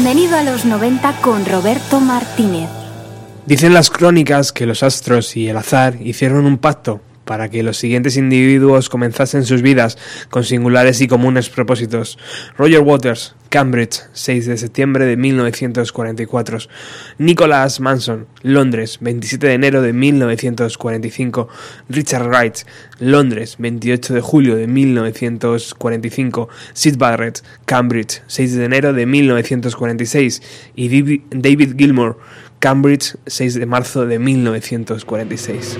Bienvenido a los 90 con Roberto Martínez. Dicen las crónicas que los astros y el azar hicieron un pacto para que los siguientes individuos comenzasen sus vidas con singulares y comunes propósitos. Roger Waters, Cambridge, 6 de septiembre de 1944. Nicholas Manson, Londres, 27 de enero de 1945. Richard Wright, Londres, 28 de julio de 1945. Sid Barrett, Cambridge, 6 de enero de 1946. Y David- Gilmour, Cambridge, 6 de marzo de 1946.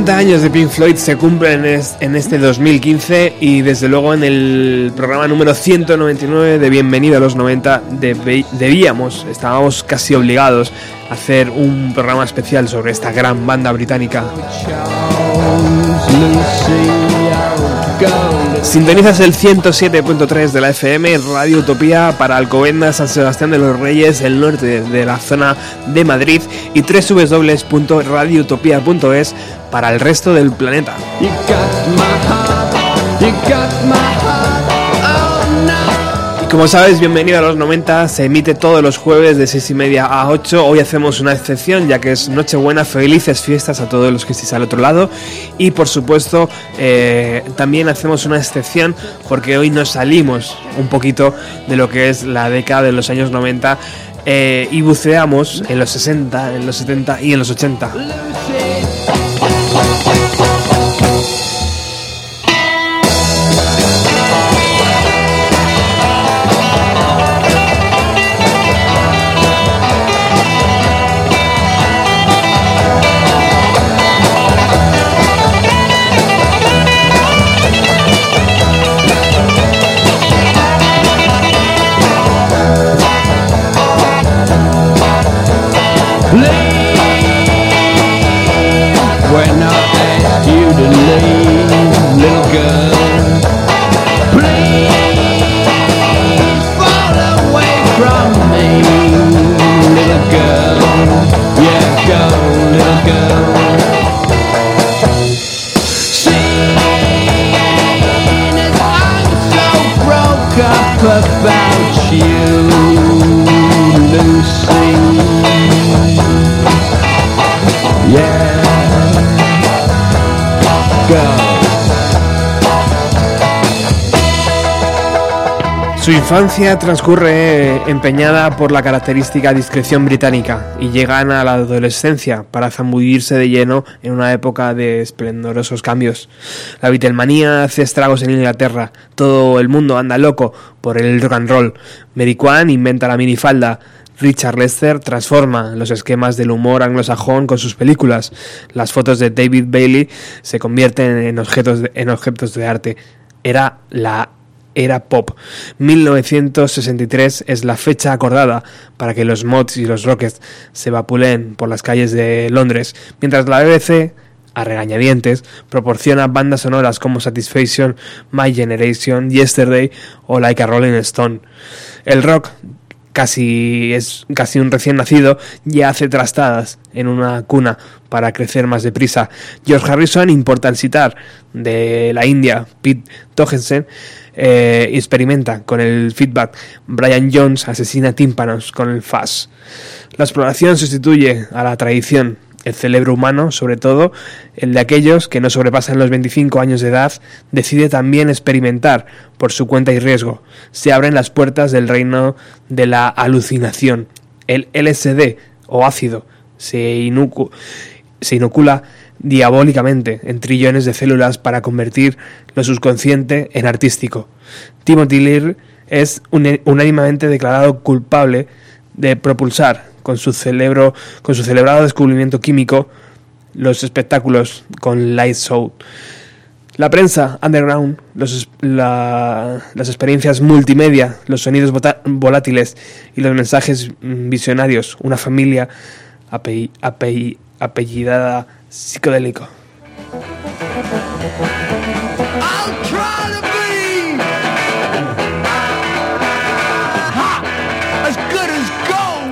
50 años de Pink Floyd se cumplen en este 2015 y desde luego en el programa número 199 de Bienvenido a los 90 debe- debíamos, estábamos casi obligados a hacer un programa especial sobre esta gran banda británica. Sintonizas el 107.3 de la FM, Radio Utopía para Alcobendas, San Sebastián de los Reyes, el norte de, la zona de Madrid y www.radioutopía.es para el resto del planeta. Como sabes, bienvenido a los 90, se emite todos los jueves de 6 y media a 8. Hoy hacemos una excepción ya que es Nochebuena, felices fiestas a todos los que estéis al otro lado. Y por supuesto, eh, también hacemos una excepción porque hoy nos salimos un poquito de lo que es la década de los años 90 eh, y buceamos en los 60, en los 70 y en los 80. About you, Lucy. Su infancia transcurre empeñada por la característica discreción británica y llegan a la adolescencia para zambullirse de lleno en una época de esplendorosos cambios. La Beatlemanía hace estragos en Inglaterra, todo el mundo anda loco por el rock and roll. Mary Kwan inventa la minifalda, Richard Lester transforma los esquemas del humor anglosajón con sus películas. Las fotos de David Bailey se convierten en objetos en objetos de arte. Era la era pop. 1963 es la fecha acordada para que los mods y los rockets se vapuleen por las calles de Londres, mientras la BBC, a regañadientes, proporciona bandas sonoras como Satisfaction, My Generation, Yesterday o Like a Rolling Stone. El rock casi es casi un recién nacido, ya hace trastadas en una cuna para crecer más deprisa. George Harrison importa el sitar de la India, Pete Togensen, eh, experimenta con el feedback. Brian Jones asesina tímpanos con el fuzz. La exploración sustituye a la tradición. El cerebro humano, sobre todo el de aquellos que no sobrepasan los 25 años de edad, decide también experimentar por su cuenta y riesgo. Se abren las puertas del reino de la alucinación. El LSD o ácido se, inocu se inocula diabólicamente en trillones de células para convertir lo subconsciente en artístico. Timothy Lear es unánimemente declarado culpable de propulsar con su cerebro, con su celebrado descubrimiento químico, los espectáculos con Light Show. La prensa underground, los, la, las experiencias multimedia, los sonidos volátiles y los mensajes visionarios, una familia apell apell apellidada psicodélico.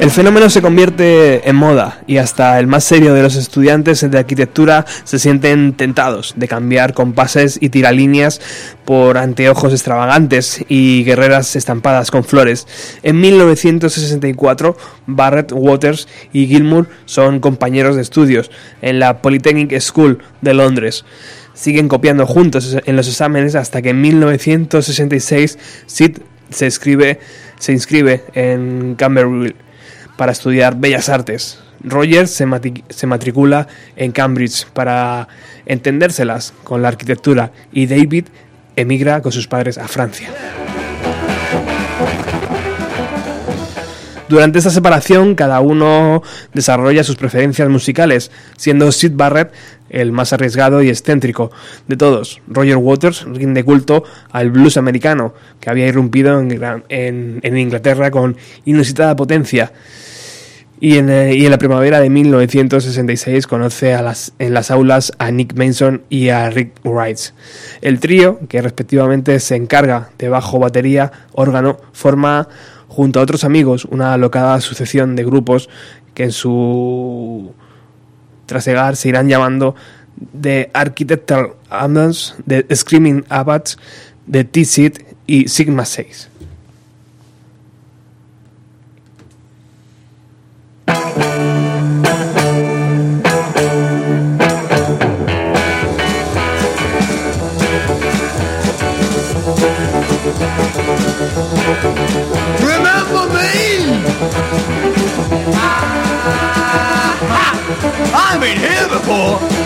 El fenómeno se convierte en moda y hasta el más serio de los estudiantes de arquitectura se sienten tentados de cambiar compases y tiralíneas por anteojos extravagantes y guerreras estampadas con flores. En 1964, Barrett, Waters y Gilmour son compañeros de estudios en la Polytechnic School de Londres siguen copiando juntos en los exámenes hasta que en 1966 Sid se, escribe, se inscribe en Camberville para estudiar Bellas Artes. Roger se, se, matricula en Cambridge para entendérselas con la arquitectura y David emigra con sus padres a Francia. Durante esta separación, cada uno desarrolla sus preferencias musicales, siendo Sid Barrett el más arriesgado y excéntrico de todos. Roger Waters rinde culto al blues americano, que había irrumpido en, en, en Inglaterra con inusitada potencia. Y en, eh, y en, la primavera de 1966 conoce a las, en las aulas a Nick Mason y a Rick Wright. El trío, que respectivamente se encarga de bajo, batería, órgano, forma junto a otros amigos una alocada sucesión de grupos que en su trasegar se irán llamando The Architectural Ambulance, The Screaming Abbots, The T-Seat y Sigma 6.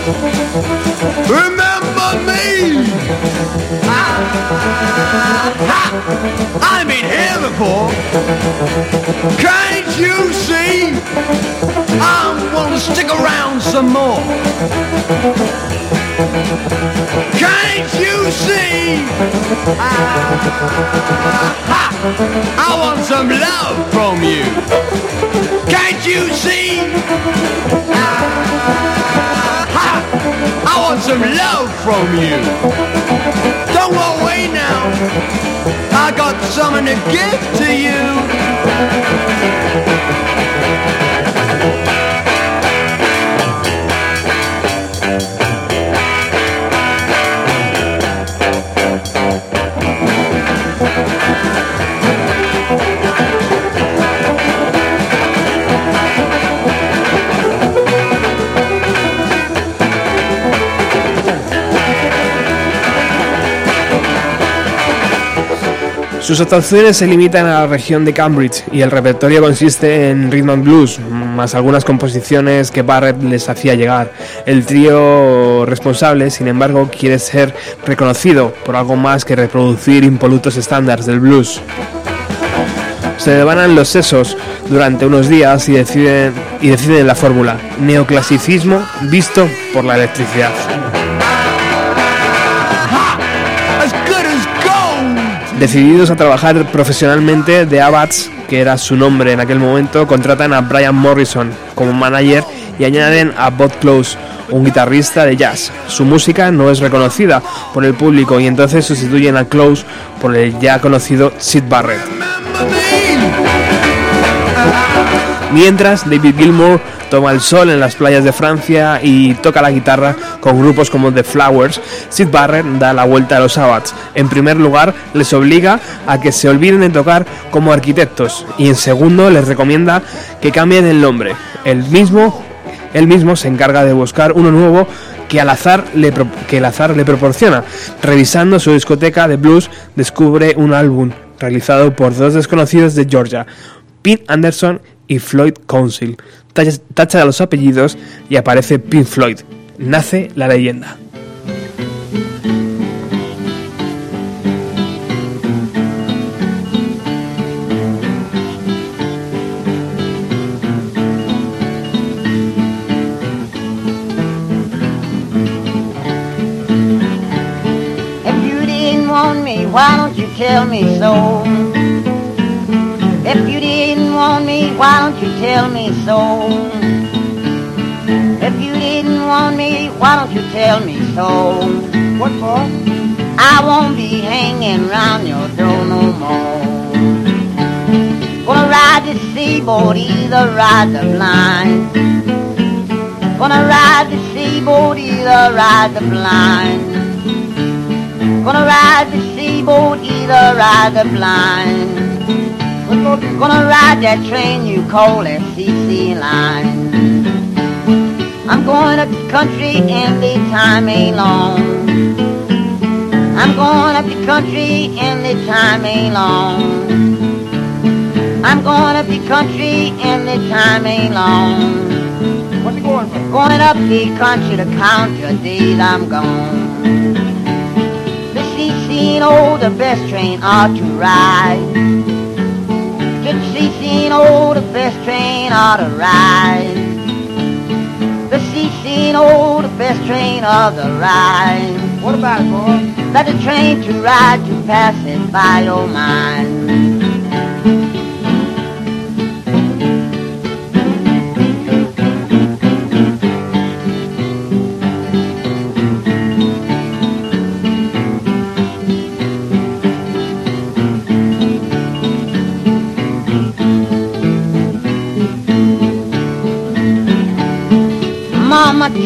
Remember me? Ah, Ha! I've been here before. Can't you see? I want to stick around some more. Can't you see? Ah, I want some love from you. Can't you see? Ah, I want some love from you. Don't go away now. I got something to give to you. Sus actuaciones se limitan a la región de Cambridge y el repertorio consiste en rhythm and blues, más algunas composiciones que Barrett les hacía llegar. El trío responsable, sin embargo, quiere ser reconocido por algo más que reproducir impolutos estándares del blues. Se devanan los sesos durante unos días y deciden, y deciden la fórmula, neoclasicismo visto por la electricidad. Decididos a trabajar profesionalmente, The Abats, que era su nombre en aquel momento, contratan a Brian Morrison como manager y añaden a Bob Close, un guitarrista de jazz. Su música no es reconocida por el público y entonces sustituyen a Close por el ya conocido Sid Barrett. Mientras, David Gilmour toma el sol en las playas de Francia y toca la guitarra con grupos como The Flowers, Sid Barrett da la vuelta a los Sabbats. En primer lugar, les obliga a que se olviden de tocar como arquitectos y en segundo les recomienda que cambien el nombre. El mismo, él mismo se encarga de buscar uno nuevo que al azar le, que el azar le proporciona. Revisando su discoteca de blues, descubre un álbum realizado por dos desconocidos de Georgia, Pete Anderson y Floyd Council. Tacha, los apellidos y aparece Pink Floyd. Nace la leyenda. Me, want me, why don't you tell me so? If you didn't want me, why don't you tell me so? What for? I won't be hanging round your door no more. Gonna ride the seaboard, either ride the blind. Gonna ride the seaboard, either ride the blind. Gonna ride the seaboat, either ride the blind. Gonna ride that train you call FCC line. I'm going up the country and the time ain't long. I'm going up the country and the time ain't long. I'm going up the country and the time ain't long. What's it going for? Going up the country to count your days I'm gone. The CC know the best train ought to ride. The know the best train ought to ride. The CC know the best train ought to ride. What about it, boy? Let the train to ride to pass it by oh, your mind.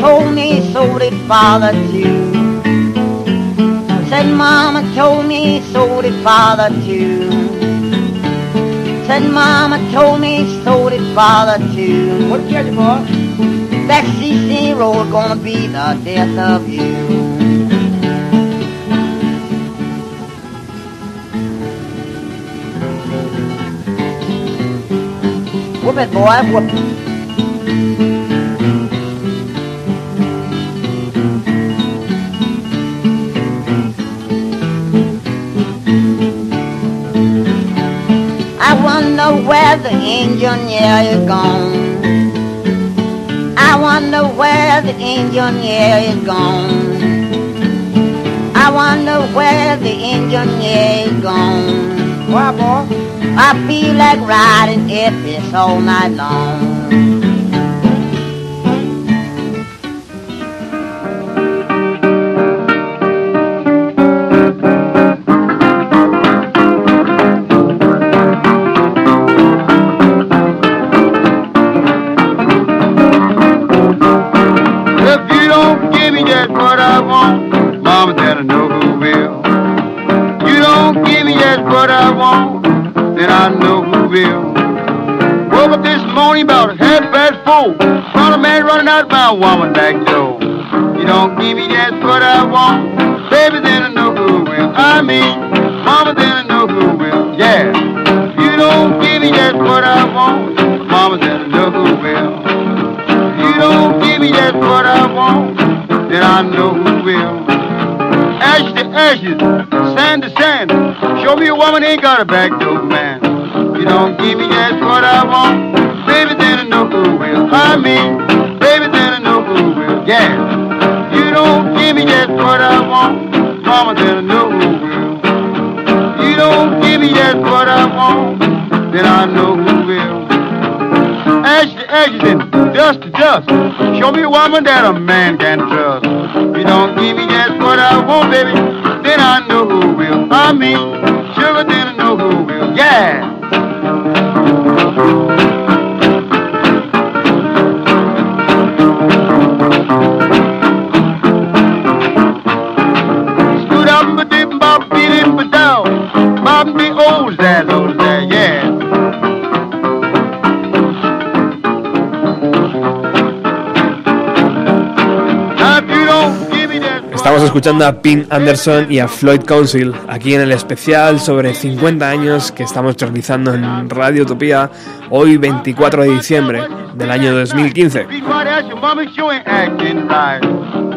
Told me so did father too. Said mama told me so did father too. Said mama told me so did father too. What you boy? That CC road gonna be the death of you. Whoop it, boy, whoop it. Where the engineer is gone. I wonder where the engineer is gone. I wonder where the engineer is gone. Why, boy? I feel like riding if it's all night long. out by woman back door. You don't give me just what I want. Baby, then I know who will. I mean, mama, then I know who will. Yeah. You don't give me just what I want. Mama, then I know who will. You don't give me just what I want. Then I know who will. Ash to ashes, sand to sand. Show me a woman ain't got a back door, man. You don't give me just what I want. Baby, then I know who will. I mean. Yeah. You don't give me just what I want, mama, then I know. You don't give me just what I want, then I know who will. Edge to edges and dust to dust. Show me a woman that a man can trust. You don't give me just what I want, baby, then I know who will. I mean, sugar, then I know who will. Yeah. Escuchando a Pin Anderson y a Floyd Council aquí en el especial sobre 50 años que estamos realizando en Radio Utopía hoy 24 de diciembre del año 2015. Be quiet, ask your mama, she ain't acting right.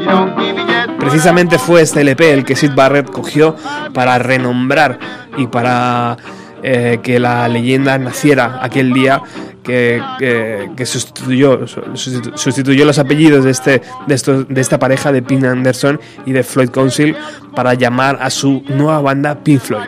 You don't give me that. Precisamente fue este LP el que Sid Barrett cogió para renombrar y para eh, que la leyenda naciera aquel día que, sustituyó, sustitu- sustituyó los apellidos de, este, de, de esta pareja de Pin Anderson y de Floyd Council para llamar a su nueva banda Pink Floyd.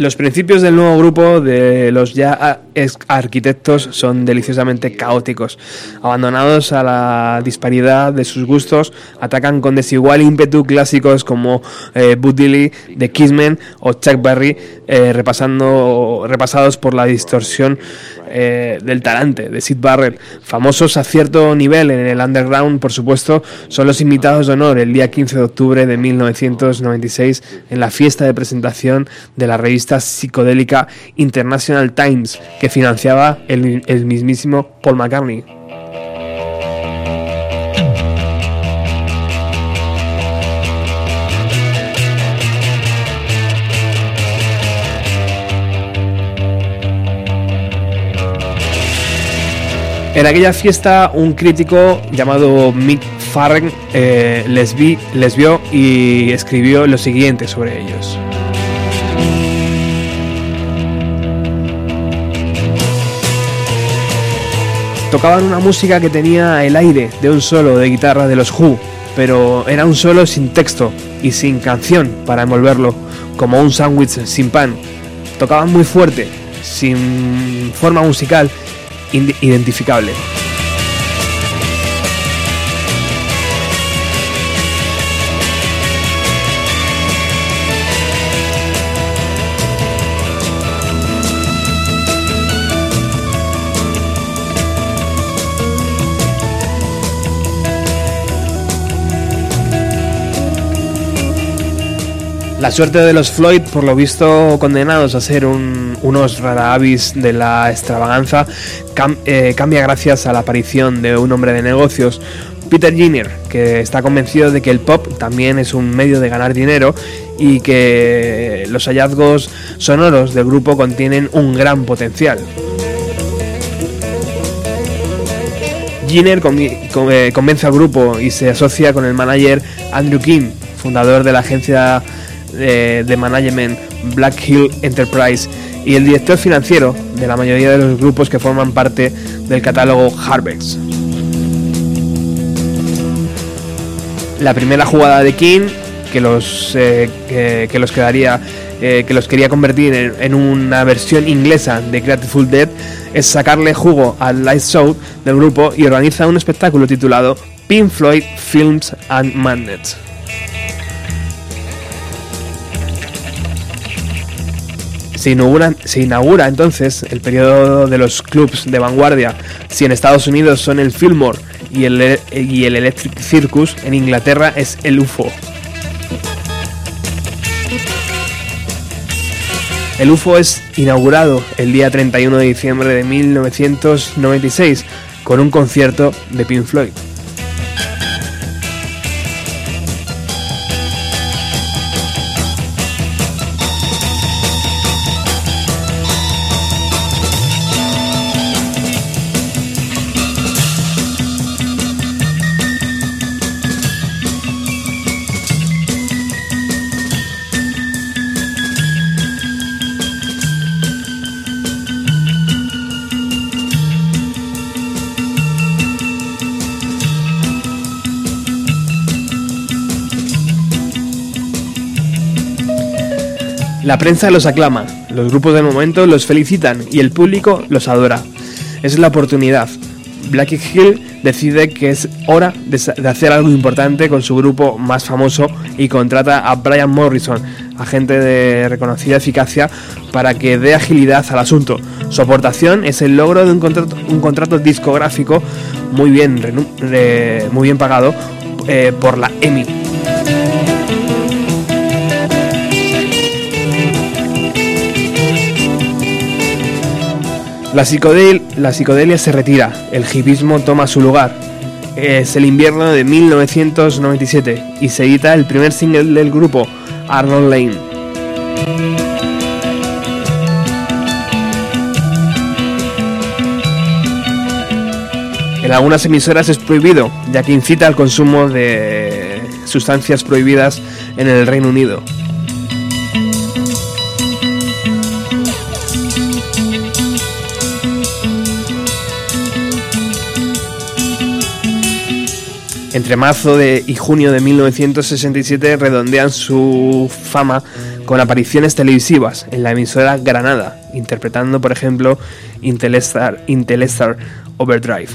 Los principios del nuevo grupo de los ya arquitectos son deliciosamente caóticos. Abandonados a la disparidad de sus gustos, atacan con desigual ímpetu clásicos como eh, Bud Dilly, The Kissmen o Chuck Berry, eh, repasando, repasados por la distorsión eh, del talante de Sid Barrett. Famosos a cierto nivel en el underground, por supuesto, son los invitados de honor el día 15 de octubre de 1996 en la fiesta de presentación de la revista psicodélica International Times, que financiaba el, el mismísimo Paul McCartney. En aquella fiesta, un crítico llamado Mick Farren eh, les, les vio y escribió lo siguiente sobre ellos. Tocaban una música que tenía el aire de un solo de guitarra de los Who, pero era un solo sin texto y sin canción para envolverlo, como un sándwich sin pan. Tocaban muy fuerte, sin forma musical identificable. La suerte de los Floyd, por lo visto condenados a ser un- unos rara avis de la extravaganza, eh, cambia gracias a la aparición de un hombre de negocios, Peter Jenner, que está convencido de que el pop también es un medio de ganar dinero y que los hallazgos sonoros del grupo contienen un gran potencial. Con- eh, convence al grupo y se asocia con el manager Andrew King, fundador de la agencia eh, de management Black Hill Enterprise y el director financiero de la mayoría de los grupos que forman parte del catálogo Harvex. La primera jugada de King, que los, eh, que, los quedaría, eh, que los quería convertir en, una versión inglesa de Grateful Dead, es sacarle jugo al live show del grupo y organiza un espectáculo titulado Pink Floyd Films and Madness. Se inaugura, se inaugura entonces el periodo de los clubs de vanguardia. Si en Estados Unidos son el Fillmore y el, y el Electric Circus en Inglaterra es el UFO. El UFO es inaugurado el día 31 de diciembre de 1996 con un concierto de Pink Floyd. La prensa los aclama, los grupos de momento los felicitan y el público los adora. Es la oportunidad. Black Hill decide que es hora de, hacer algo importante con su grupo más famoso y contrata a Brian Morrison, agente de reconocida eficacia, para que dé agilidad al asunto. Su aportación es el logro de un contrato, un contrato discográfico muy bien, muy bien pagado eh, por la EMI. La, psicodel- la psicodelia se retira, el hipismo toma su lugar. Es el invierno de 1997 y se edita el primer single del grupo, Arnold Lane. En algunas emisoras es prohibido, ya que incita al consumo de sustancias prohibidas en el Reino Unido. Entre marzo de, y junio de 1967 redondean su fama con apariciones televisivas en la emisora Granada, interpretando por ejemplo Intelestar, Intelestar Overdrive.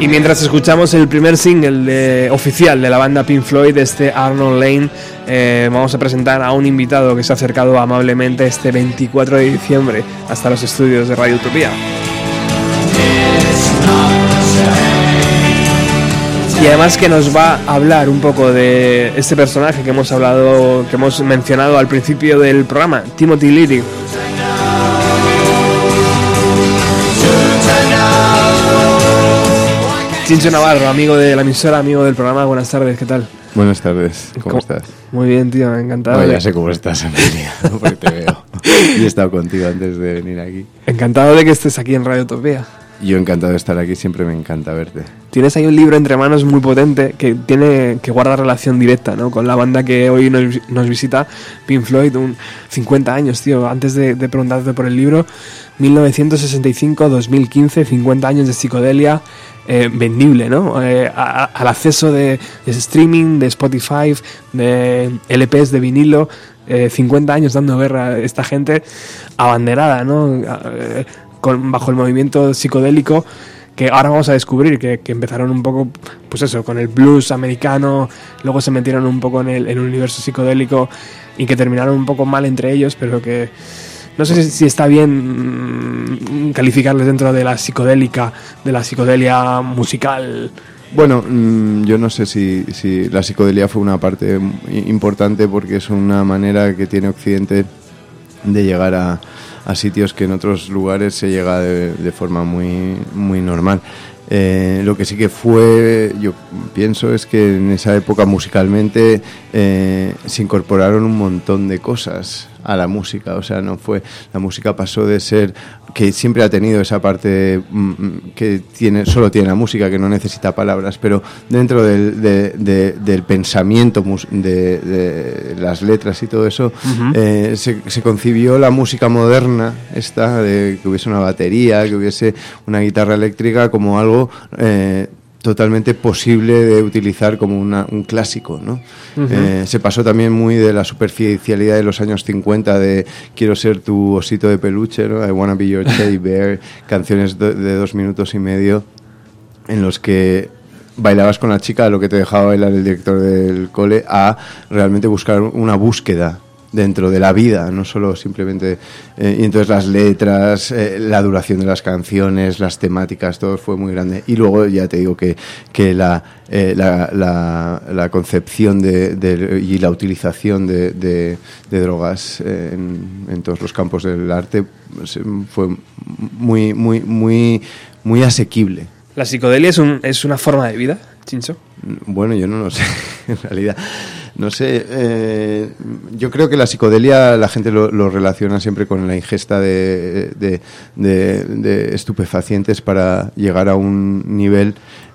Y mientras escuchamos el primer single de- oficial de la banda Pink Floyd, este Arnold Lane, eh, vamos a presentar a un invitado que se ha acercado amablemente este 24 de diciembre hasta los estudios de Radio Utopía. Y además que nos va a hablar un poco de este personaje que hemos hablado, que hemos mencionado al principio del programa, Timothy Leary. Chincho Navarro, amigo de la emisora, amigo del programa, buenas tardes, ¿qué tal? Buenas tardes, ¿cómo, ¿Cómo- estás? Muy bien, tío, encantado. Bueno, ya sé cómo estás, Amelia, porque te veo. Y he estado contigo antes de venir aquí. Encantado de que estés aquí en Radio Utopía. Yo encantado de estar aquí, siempre me encanta verte. Tienes ahí un libro entre manos muy potente que tiene que guarda relación directa ¿no? con la banda que hoy nos, nos visita, Pink Floyd, un 50 años, tío. Antes de, preguntarte por el libro, 1965-2015, 50 años de psicodelia. eh, vendible, ¿no? Eh, a- al acceso de, de streaming, de Spotify, de LPs de vinilo, eh, 50 años dando guerra a esta gente abanderada, ¿no? Eh, con, bajo el movimiento psicodélico que ahora vamos a descubrir que, que empezaron un poco, pues eso, con el blues americano, luego se metieron un poco en el, en el universo psicodélico y que terminaron un poco mal entre ellos, pero que no sé si, si está bien mm, calificarles dentro de la psicodélica, de la psicodelia musical. Bueno, mm, yo no sé si, si la psicodelia fue una parte importante porque es una manera que tiene Occidente de llegar a, a sitios que en otros lugares se llega de, de forma muy, muy normal. Eh, lo que sí que fue, yo pienso, es que en esa época musicalmente eh, se incorporaron un montón de cosas a la música. O sea, no fue. La música pasó de ser. que siempre ha tenido esa parte mm, mm, que tiene, solo tiene la música, que no necesita palabras, pero dentro del, de- de- del pensamiento de, de las letras y todo eso, eh, se, se concibió la música moderna, esta, de que hubiese una batería, que hubiese una guitarra eléctrica, como algo eh, totalmente posible de utilizar como una- un clásico, ¿no? Eh, se pasó también muy de la superficialidad de los años 50 de quiero ser tu osito de peluche, ¿no? I wanna be your teddy bear, canciones de, de dos minutos y medio en los que bailabas con la chica, lo que te dejaba bailar el director del cole, a realmente buscar una búsqueda dentro de la vida, no solo simplemente... eh, y entonces las letras, eh, la duración de las canciones, las temáticas, todo fue muy grande. Y luego ya te digo que, que la, eh, la, la- la concepción de, de- y la utilización de, de- de drogas eh, en, en todos los campos del arte pues, fue muy, muy, muy, muy asequible. ¿La psicodelia es, un, es una forma de vida, Chincho? Bueno, yo no lo sé, en realidad. No sé, eh, yo creo que la psicodelia la gente lo, lo relaciona siempre con la ingesta de, estupefacientes para llegar a un nivel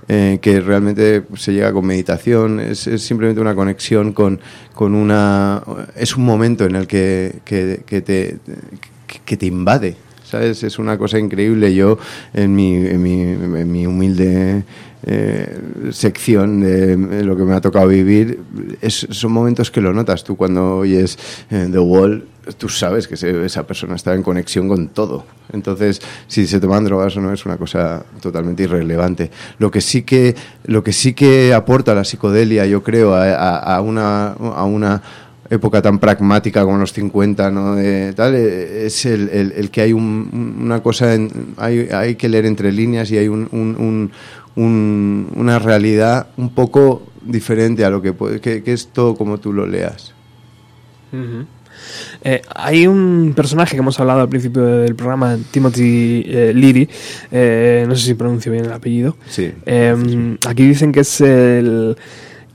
eh, que realmente se llega con meditación, es, simplemente una conexión con, con una... Es un momento en el que, que- que te, que te invade. ¿Sabes? Es una cosa increíble. Yo, en mi, en mi, en mi humilde eh, sección de lo que me ha tocado vivir, son momentos que lo notas. Tú cuando oyes eh, The Wall, tú sabes que esa persona está en conexión con todo. Entonces, si se toman drogas o no es una cosa totalmente irrelevante. Lo que sí que, lo que, sí que aporta la psicodelia, yo creo, a, una, a una época tan pragmática como los 50, ¿no? De tal, es el, el- el que hay un- una cosa, en- hay, hay que leer entre líneas y hay un- un- un- un- una realidad un poco diferente a lo que, que, que es todo como tú lo leas. Eh, hay un personaje que hemos hablado al principio del programa, Timothy eh, Leary, eh, no sé si pronuncio bien el apellido. Sí. Eh, aquí dicen que es el,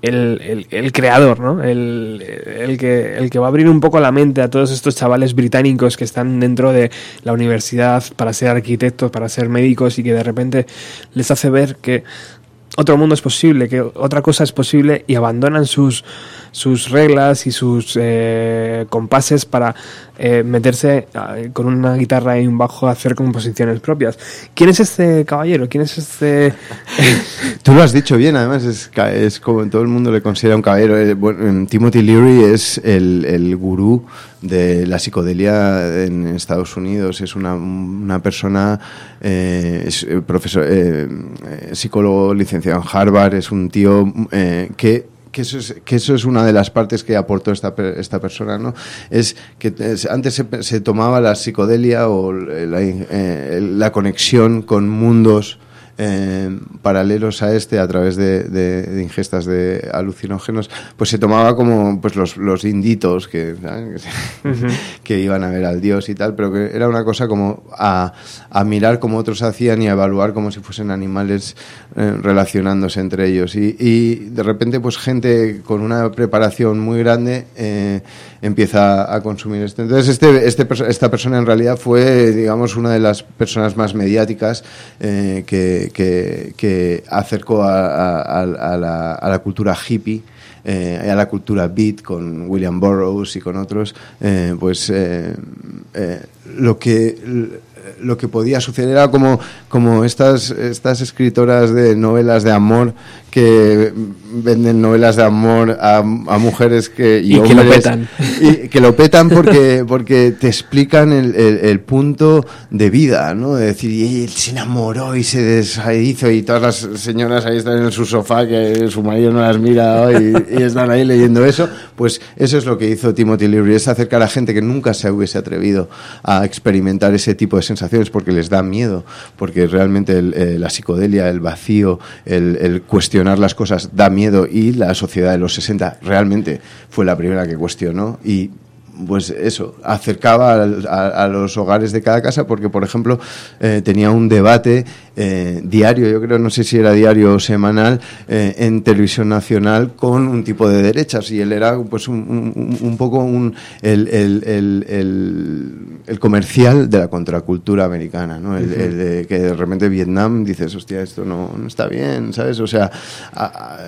el, el- creador, ¿no? El, el que, el que va a abrir un poco la mente a todos estos chavales británicos que están dentro de la universidad para ser arquitectos, para ser médicos y que de repente les hace ver que otro mundo es posible, que otra cosa es posible y abandonan sus, sus reglas y sus eh, compases para eh, meterse eh, con una guitarra y un bajo a hacer composiciones propias. ¿Quién es este caballero? ¿Quién es este...? Tú lo has dicho bien, además es, es como todo el mundo le considera un caballero. Eh, Timothy Leary es el, el gurú de la psicodelia en Estados Unidos. Es una, una persona, eh, es eh, profesor, psicólogo licenciado en Harvard, es un tío eh, que que eso, es, que eso es una de las partes que aportó esta, esta persona, ¿no? Es que es- antes se, se tomaba la psicodelia o la, eh, la conexión con mundos eh, paralelos a este a través de, de- de ingestas de alucinógenos, pues se tomaba como pues los, los inditos que, ¿sabes? que, que iban a ver al dios y tal, pero que era una cosa como a, a mirar como otros hacían y a evaluar como si fuesen animales eh, relacionándose entre ellos. Y, y de repente, pues gente con una preparación muy grande eh, empieza a consumir esto. Entonces, este, este, esta persona en realidad fue, digamos, una de las personas más mediáticas eh, que, acercó a la cultura hippie eh, a la cultura beat con William Burroughs y con otros, eh, pues eh, eh, lo que lo que podía suceder era como, como estas, estas escritoras de novelas de amor que venden novelas de amor a, a mujeres que, Y que lo hombres- petan. y que lo petan porque, porque te explican el, el- el punto de vida, ¿no? De decir, y él se enamoró y se deshizo y todas las señoras ahí están en su sofá que su marido no las mira y, y están ahí leyendo eso. Pues eso es lo que hizo Timothy Leary, es acercar a gente que nunca se hubiese atrevido a experimentar ese tipo de sensaciones porque les da miedo, porque realmente el- eh, la psicodelia, el vacío, el, el cuestionar las cosas da miedo y la sociedad de los 60 realmente fue la primera que cuestionó y pues eso, acercaba al- a, a los hogares de cada casa porque, por ejemplo, eh, tenía un debate eh, diario, yo creo, no sé si era diario o semanal, eh, en televisión nacional con un tipo de derechas y él era pues un, un- un poco un, el, el- el- el- comercial de la contracultura americana, ¿no? El, de que de repente Vietnam dices, hostia, esto no, no está bien, ¿sabes? O sea, a- a-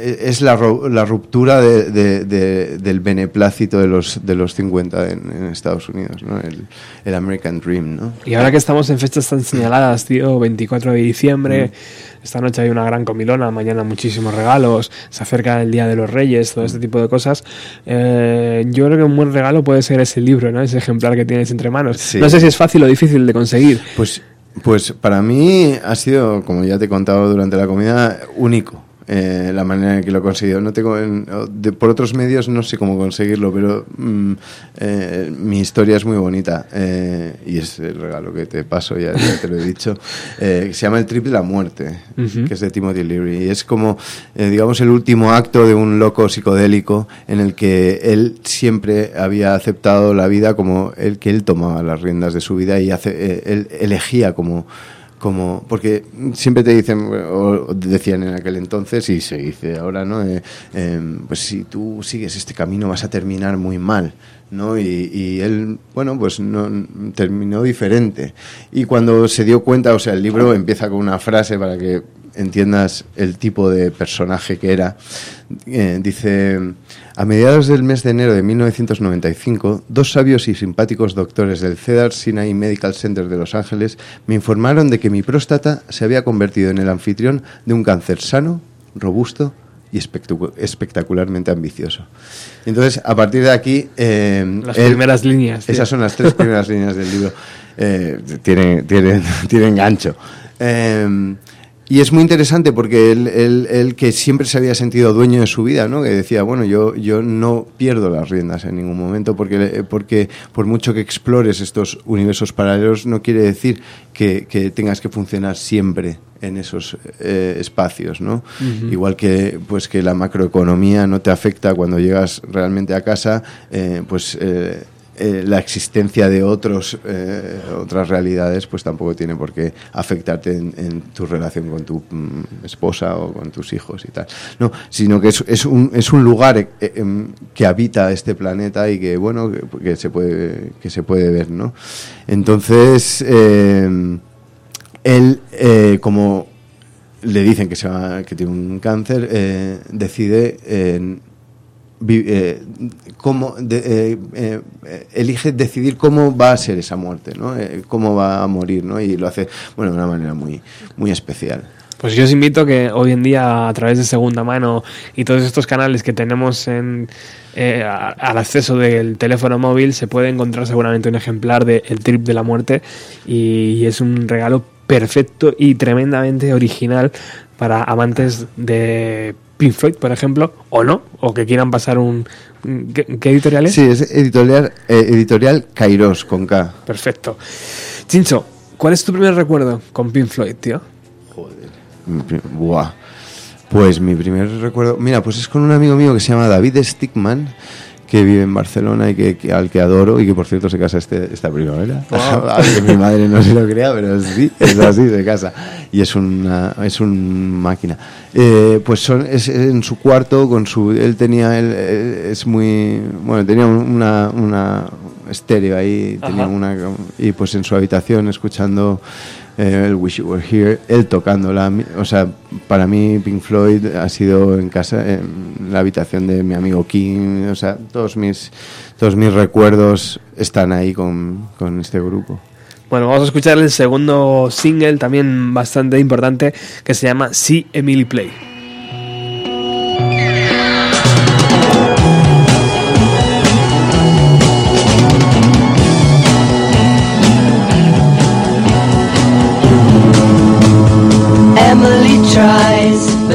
es la, la ruptura de- del beneplácito de los, de los 50 en, en Estados Unidos, ¿no? El, el American Dream, ¿no? Y ahora que estamos en fechas tan señaladas, tío, 24 de diciembre, Mm. esta noche hay una gran comilona, mañana muchísimos regalos, se acerca el Día de los Reyes, todo este tipo de cosas. Eh, yo creo que un buen regalo puede ser ese libro, ¿no? Ese ejemplar que tienes entre manos. Sí. No sé si es fácil o difícil de conseguir. Pues, pues para mí ha sido, como ya te he contado durante la comida, único. Eh, la manera en que lo he conseguido. No tengo en- de- por otros medios no sé cómo conseguirlo, pero mm, eh, mi historia es muy bonita eh, y es el regalo que te paso, ya, ya te lo he dicho. eh, se llama El Triple de la Muerte, que es de Timothy Leary. Y es como, digamos, el último acto de un loco psicodélico en el que él siempre había aceptado la vida como el que él tomaba las riendas de su vida y hace, él elegía como como porque siempre te dicen o decían en aquel entonces y se dice ahora no Eh, em, pues si tú sigues este camino vas a terminar muy mal no y, él bueno pues no terminó diferente. Y cuando se dio cuenta o sea el libro empieza con una frase para que entiendas el tipo de personaje que era Eh, dice a mediados del mes de enero de 1995, dos sabios y simpáticos doctores del Cedar Sinai Medical Center de Los Ángeles me informaron de que mi próstata se había convertido en el anfitrión de un cáncer sano, robusto y espectacu- espectacularmente ambicioso. Entonces, a partir de aquí... eh, Las primeras líneas, tío. Esas son las tres primeras líneas del libro. Eh, tienen, tienen, tienen gancho. Eh, y es muy interesante porque él, él- él que siempre se había sentido dueño de su vida, ¿no? que decía, bueno, yo, yo no pierdo las riendas en ningún momento porque, porque por mucho que explores estos universos paralelos no quiere decir que, que tengas que funcionar siempre en esos eh, espacios, ¿no? Igual que pues que la macroeconomía no te afecta cuando llegas realmente a casa, eh, pues eh, eh, la existencia de otros eh, otras realidades pues tampoco tiene por qué afectarte en, tu relación con tu mm, esposa o con tus hijos y tal. No sino que es, un es un lugar eh, em, que habita este planeta y que bueno que, se puede que se puede ver no entonces eh, él como le dicen que se va- que tiene un cáncer decide eh, eh, eh, elige decidir cómo va a ser esa muerte no cómo va a morir no y lo hace bueno de una manera muy muy especial. Pues yo os invito que hoy en día a través de segunda mano y todos estos canales que tenemos al acceso del teléfono móvil se puede encontrar seguramente un ejemplar de El Trip de la Muerte y, es un regalo perfecto y tremendamente original para amantes de Pink Floyd, por ejemplo, o no, o que quieran pasar un... ¿Qué, qué editorial es? sí es editorial eh, editorial Kairos con K Perfecto. Chincho, ¿cuál es tu primer recuerdo con Pink Floyd, tío? Joder. buah. Pues mi primer recuerdo, mira, pues es con un amigo mío que se llama David Stickman, que vive en Barcelona y que, que- al que adoro y que por cierto se casa este, esta primavera. Aunque mi madre no se lo crea, pero sí, es así, se casa. Y es una es un máquina. Eh, pues son, es en su cuarto con su él tenía él, él es muy bueno, tenía una una estéreo ahí, tenía una y pues en su habitación escuchando eh, el Wish You Were Here, él tocándola. O sea, para mí Pink Floyd ha sido en casa, en la habitación de mi amigo King. O sea, todos mis, todos mis recuerdos están ahí con, con este grupo. Bueno, vamos a escuchar el segundo single, también bastante importante, que se llama See Emily Play.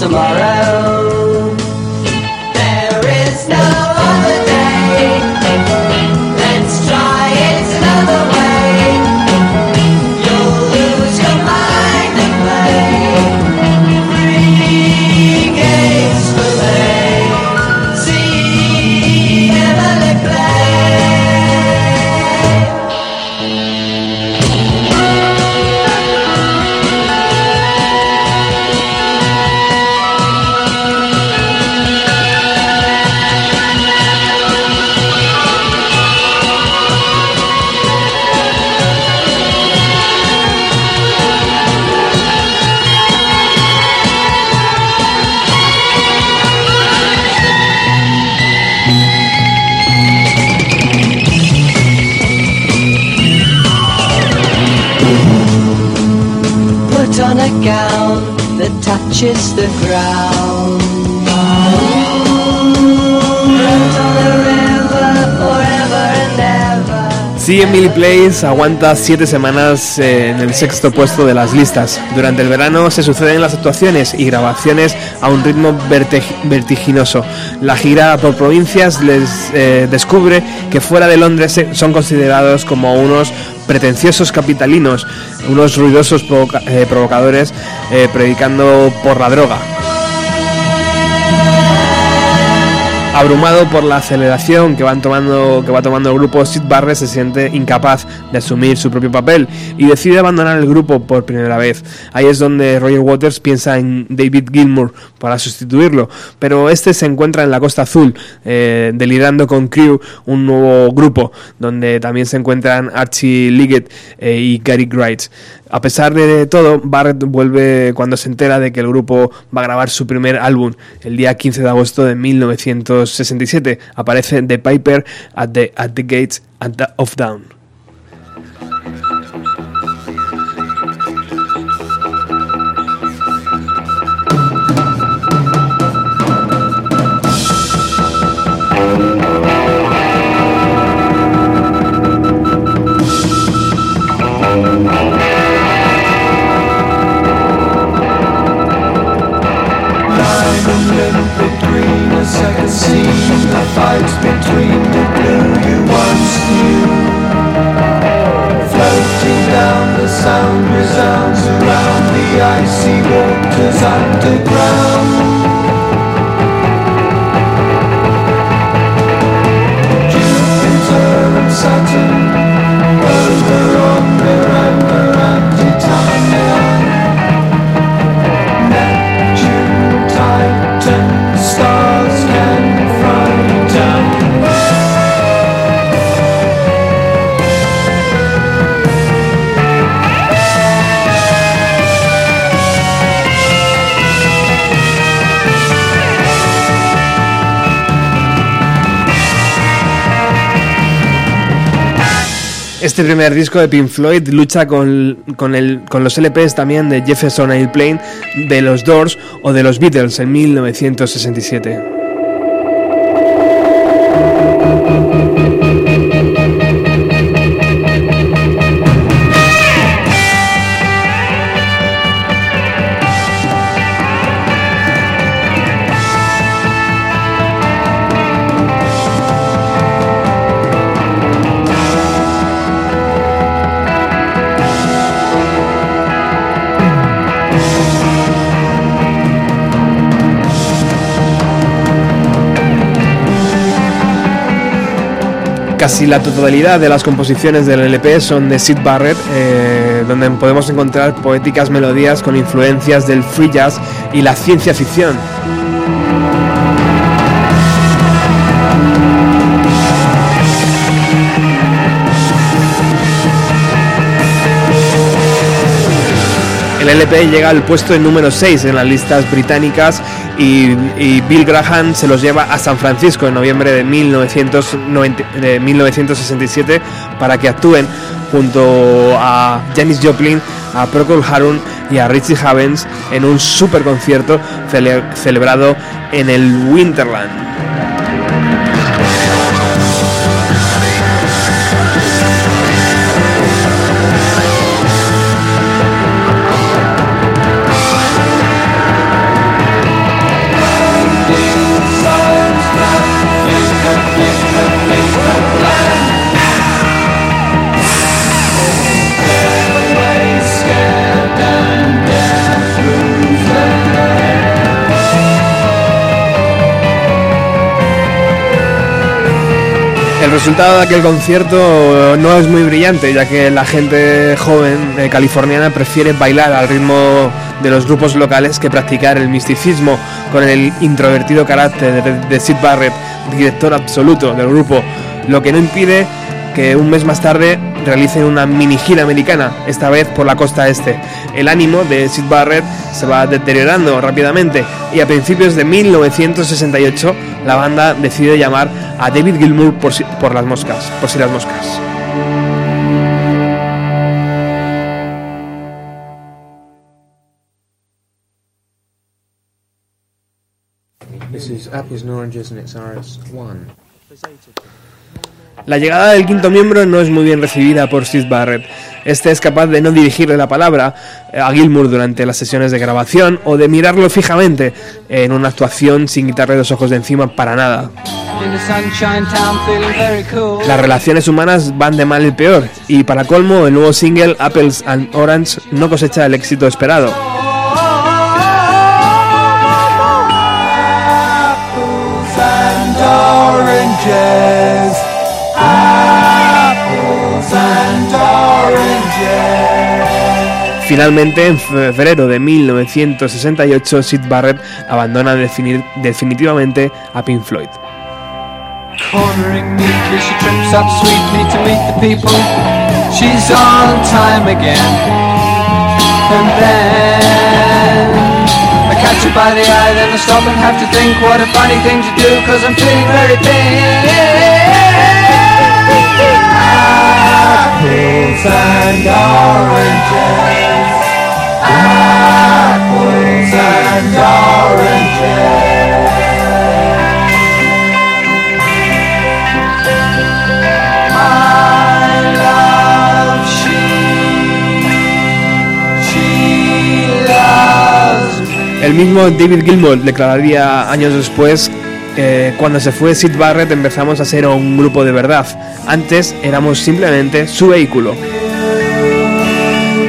Tomorrow. Touches the ground. Plays aguanta siete semanas eh, en el sexto puesto de las listas. Durante el verano se suceden las actuaciones y grabaciones a un ritmo vertiginoso. La gira por provincias les eh, descubre que fuera de Londres se- son considerados como unos pretenciosos capitalinos, unos ruidosos eh, provocadores eh, predicando por la droga. Abrumado por la aceleración que tomando que va tomando el grupo, Sid Barrett se siente incapaz de asumir su propio papel y decide abandonar el grupo por primera vez. Ahí es donde Roger Waters piensa en David Gilmour para sustituirlo, pero este se encuentra en la Costa Azul, eh, delirando con Crew, un nuevo grupo donde también se encuentran Archie Liggett eh, y Gary Wright. A pesar de todo, Barrett vuelve cuando se entera de que el grupo va a grabar su primer álbum el día 15 de agosto de 1967. Aparece The Piper at the, at the Gates at the- of Down. Este primer disco de Pink Floyd lucha con, con, el, con los LPs también de Jefferson Airplane, de los Doors o de los Beatles en 1967. Casi la totalidad de las composiciones del LP son de Sid Barrett, eh, donde podemos encontrar poéticas melodías con influencias del free jazz y la ciencia ficción. El LP llega al puesto número 6 en las listas británicas y, Bill Graham se los lleva a San Francisco en noviembre de, 1990, de 1967 para que actúen junto a Janis Joplin, a Procol Harum y a Richie Havens en un super concierto cele celebrado en el Winterland. Resultado de aquel concierto no es muy brillante, ya que la gente joven eh, californiana prefiere bailar al ritmo de los grupos locales que practicar el misticismo con el introvertido carácter de, de Sid Barrett, director absoluto del grupo, lo que no impide que un mes más tarde realicen una mini gira americana, esta vez por la costa este. El ánimo de Sid Barrett se va deteriorando rápidamente y a principios de 1968 la banda decide llamar a David Gilmour por, si, por las moscas, por si las moscas. This is apples and oranges and it's RS1. La llegada del quinto miembro no es muy bien recibida por Sid Barrett. Este es capaz de no dirigirle la palabra a Gilmour durante las sesiones de grabación o de mirarlo fijamente en una actuación sin quitarle los ojos de encima para nada. Las relaciones humanas van de mal en peor y para colmo el nuevo single Apples and Orange no cosecha el éxito esperado. Finalmente, en febrero de 1968, Sid Barrett abandona definir, definitivamente a Pink Floyd. Cornering meekly, she trips up sweetly to meet the people. She's on time again. And then I catch her by the eye, then I stop and have to think what a funny thing to do, cause I'm feeling very thin. Apples and oranges. El mismo David Gilmour declararía años después eh, cuando se fue Sid Barrett empezamos a ser un grupo de verdad. Antes éramos simplemente su vehículo.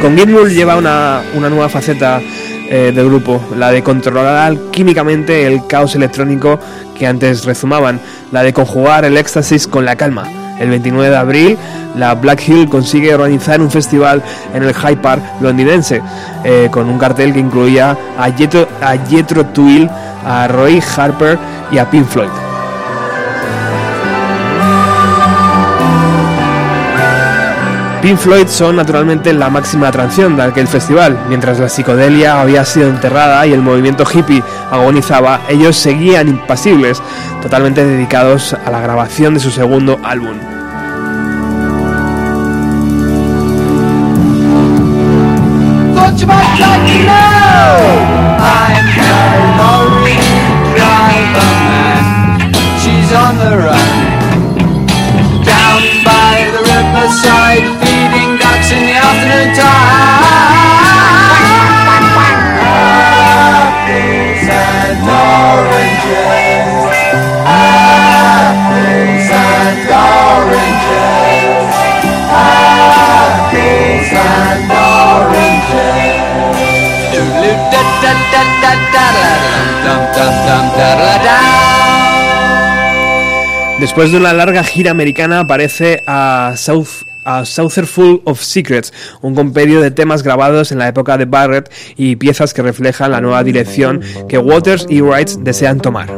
Con Gilmour lleva una, una nueva faceta eh, del grupo, la de controlar químicamente el caos electrónico que antes rezumaban, la de conjugar el éxtasis con la calma. El 29 de abril, la Black Hill consigue organizar un festival en el Hyde Park londinense, eh, con un cartel que incluía a Jethro, a Jethro Tull, a Roy Harper y a Pink Floyd. Pink Floyd son naturalmente la máxima atracción de aquel festival. Mientras la psicodelia había sido enterrada y el movimiento hippie agonizaba, ellos seguían impasibles, totalmente dedicados a la grabación de su segundo álbum. Después de una larga gira americana aparece a South a Saucer Full of Secrets, un compendio de temas grabados en la época de Barrett y piezas que reflejan la nueva dirección que Waters y Wright desean tomar.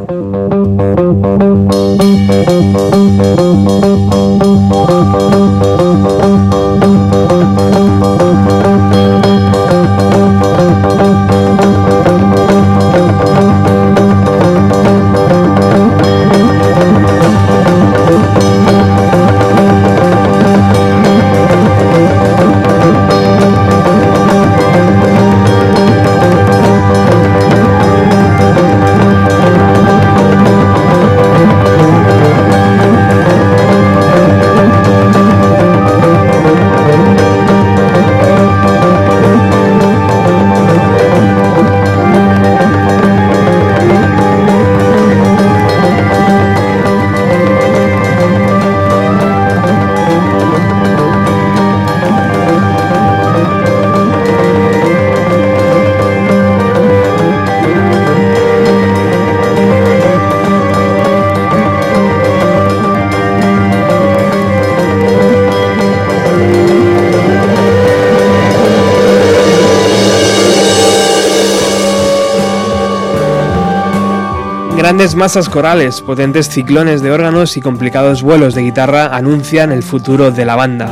Masas corales, potentes ciclones de órganos y complicados vuelos de guitarra anuncian el futuro de la banda.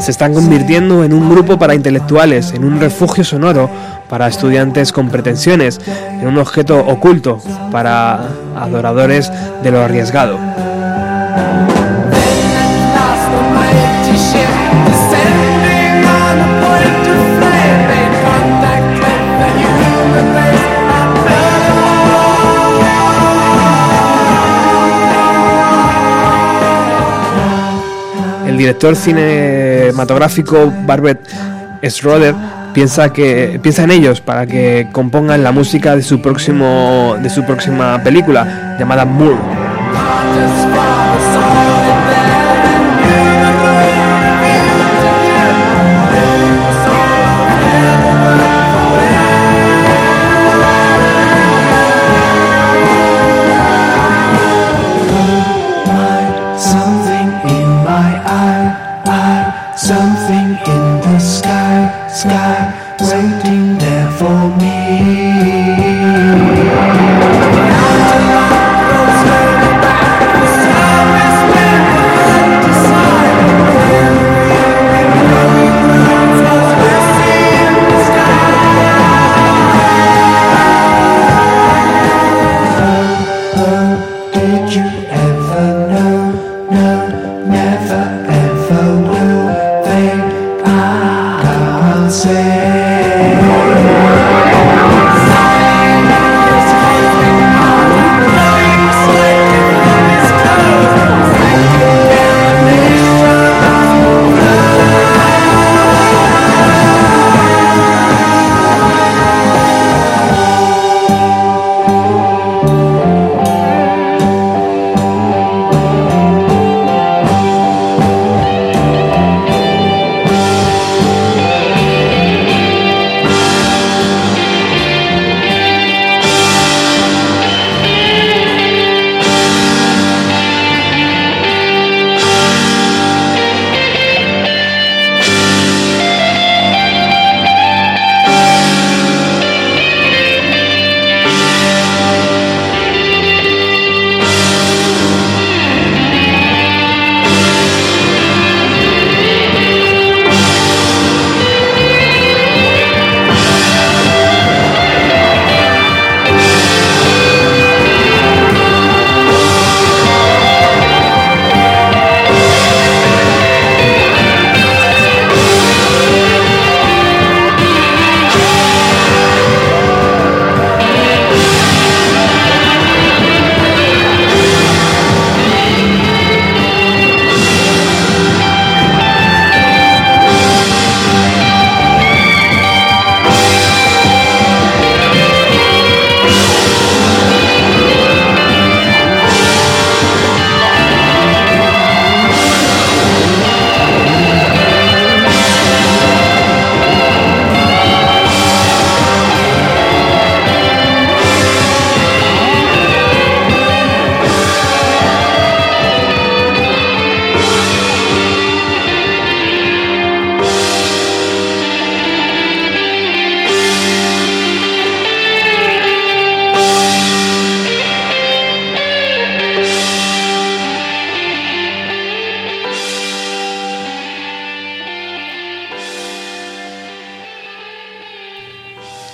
Se están convirtiendo en un grupo para intelectuales, en un refugio sonoro para estudiantes con pretensiones, en un objeto oculto para adoradores de lo arriesgado. Director cinematográfico Barbet Schroeder piensa que piensa en ellos para que compongan la música de su próximo de su próxima película llamada Moore.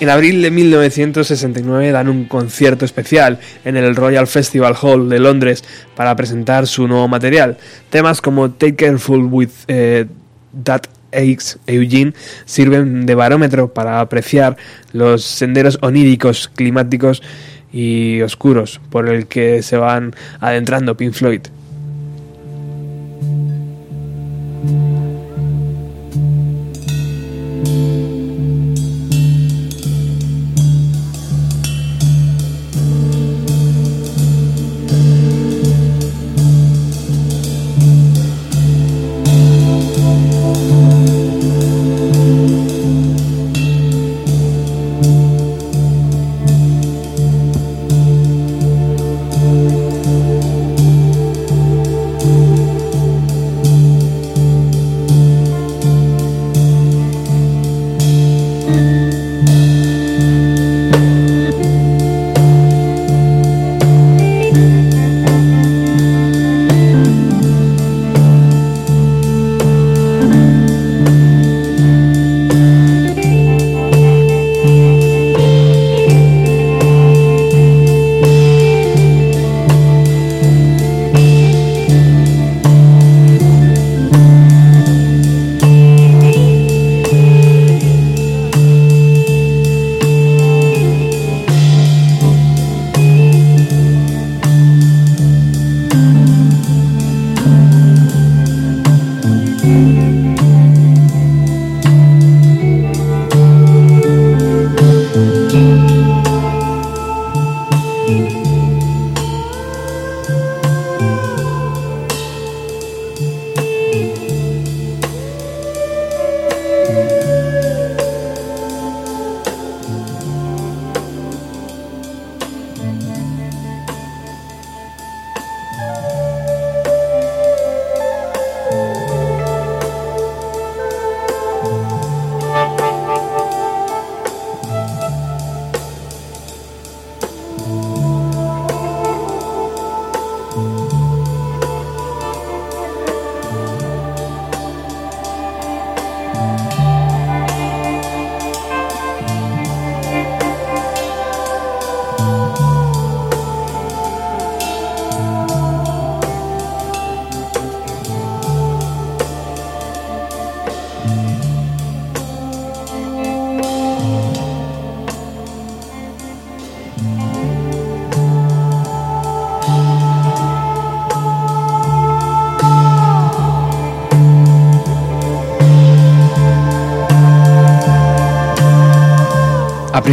En abril de 1969 dan un concierto especial en el Royal Festival Hall de Londres para presentar su nuevo material. Temas como Take Careful with eh, That Aches Eugene sirven de barómetro para apreciar los senderos oníricos, climáticos y oscuros por el que se van adentrando Pink Floyd.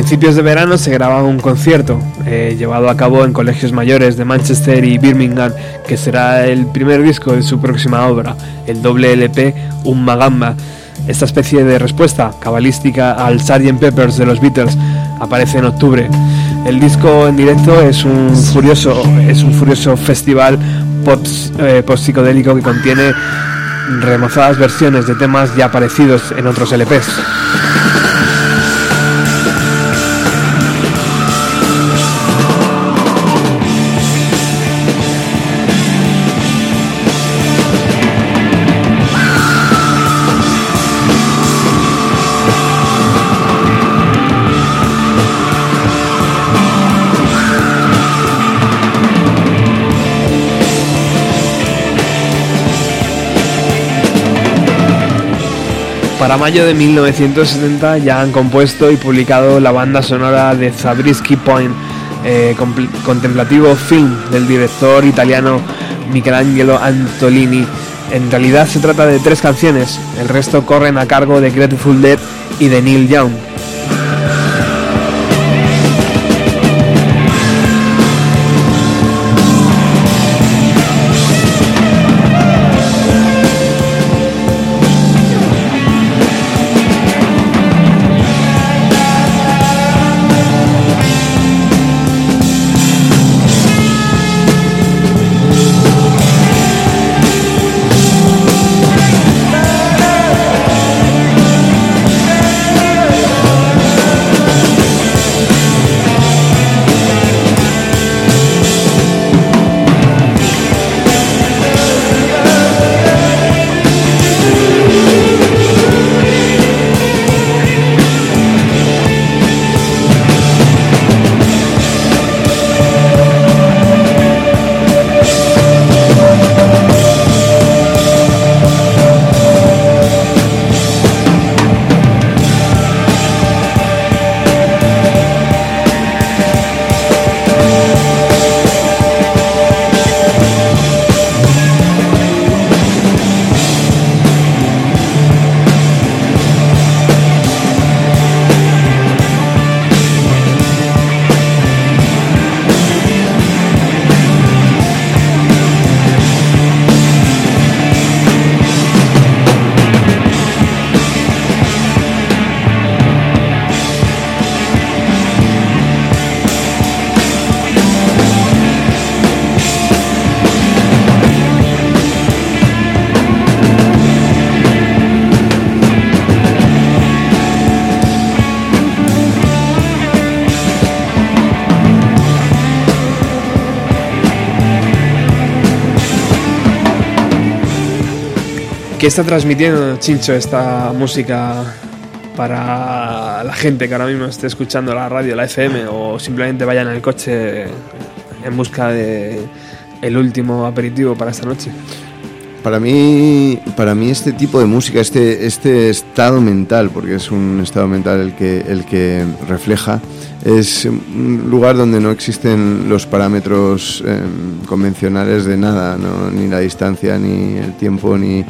Principios de verano se graba un concierto eh, llevado a cabo en colegios mayores de Manchester y Birmingham, que será el primer disco de su próxima obra, el doble LP Un Magamba. Esta especie de respuesta cabalística al Sgt. Peppers de los Beatles aparece en octubre. El disco en directo es un furioso, es un furioso festival pop, eh, post-psicodélico que contiene remozadas versiones de temas ya aparecidos en otros LPs. Para mayo de 1970 ya han compuesto y publicado la banda sonora de Zabriskie Point, eh, contemplativo film del director italiano Michelangelo Antolini. En realidad se trata de tres canciones, el resto corren a cargo de Grateful Dead y de Neil Young. ¿Qué está transmitiendo, Chincho, esta música para la gente que ahora mismo esté escuchando la radio, la FM, o simplemente vayan el coche en busca de el último aperitivo para esta noche? Para mí, para mí este tipo de música, este, este estado mental, porque es un estado mental el que, el que refleja, es un lugar donde no existen los parámetros eh, convencionales de nada, ¿no? ni la distancia, ni el tiempo, ni,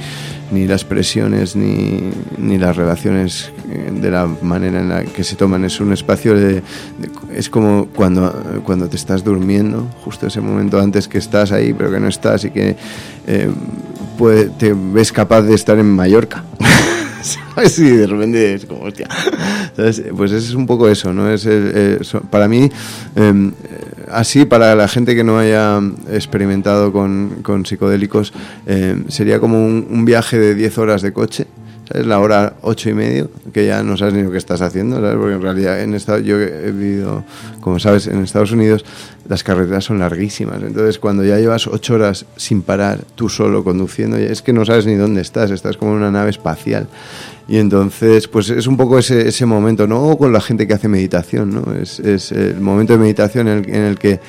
ni las presiones, ni, ni las relaciones eh, de la manera en la que se toman. Es un espacio de, es como cuando, cuando te estás durmiendo, justo ese momento antes que estás ahí, pero que no estás y que eh, puede- te ves capaz de estar en Mallorca. ¿Sabes? Y de repente es como, hostia. ¿Sabes? Pues es un poco eso, ¿no? Es eh, so- para mí, eh, así, para la gente que no haya experimentado con, con psicodélicos, eh, sería como un, un viaje de 10 horas de coche. ¿Sabes? La hora ocho y medio, que ya no sabes ni lo que estás haciendo, ¿sabes? Porque en realidad en esta- yo he vivido, como sabes, en Estados Unidos las carreteras son larguísimas. Entonces, cuando ya llevas ocho horas sin parar, tú solo conduciendo, es que no sabes ni dónde estás, estás como en una nave espacial. Y entonces, pues es un poco ese, momento, no con la gente que hace meditación, ¿no? Es, el momento de meditación en el, que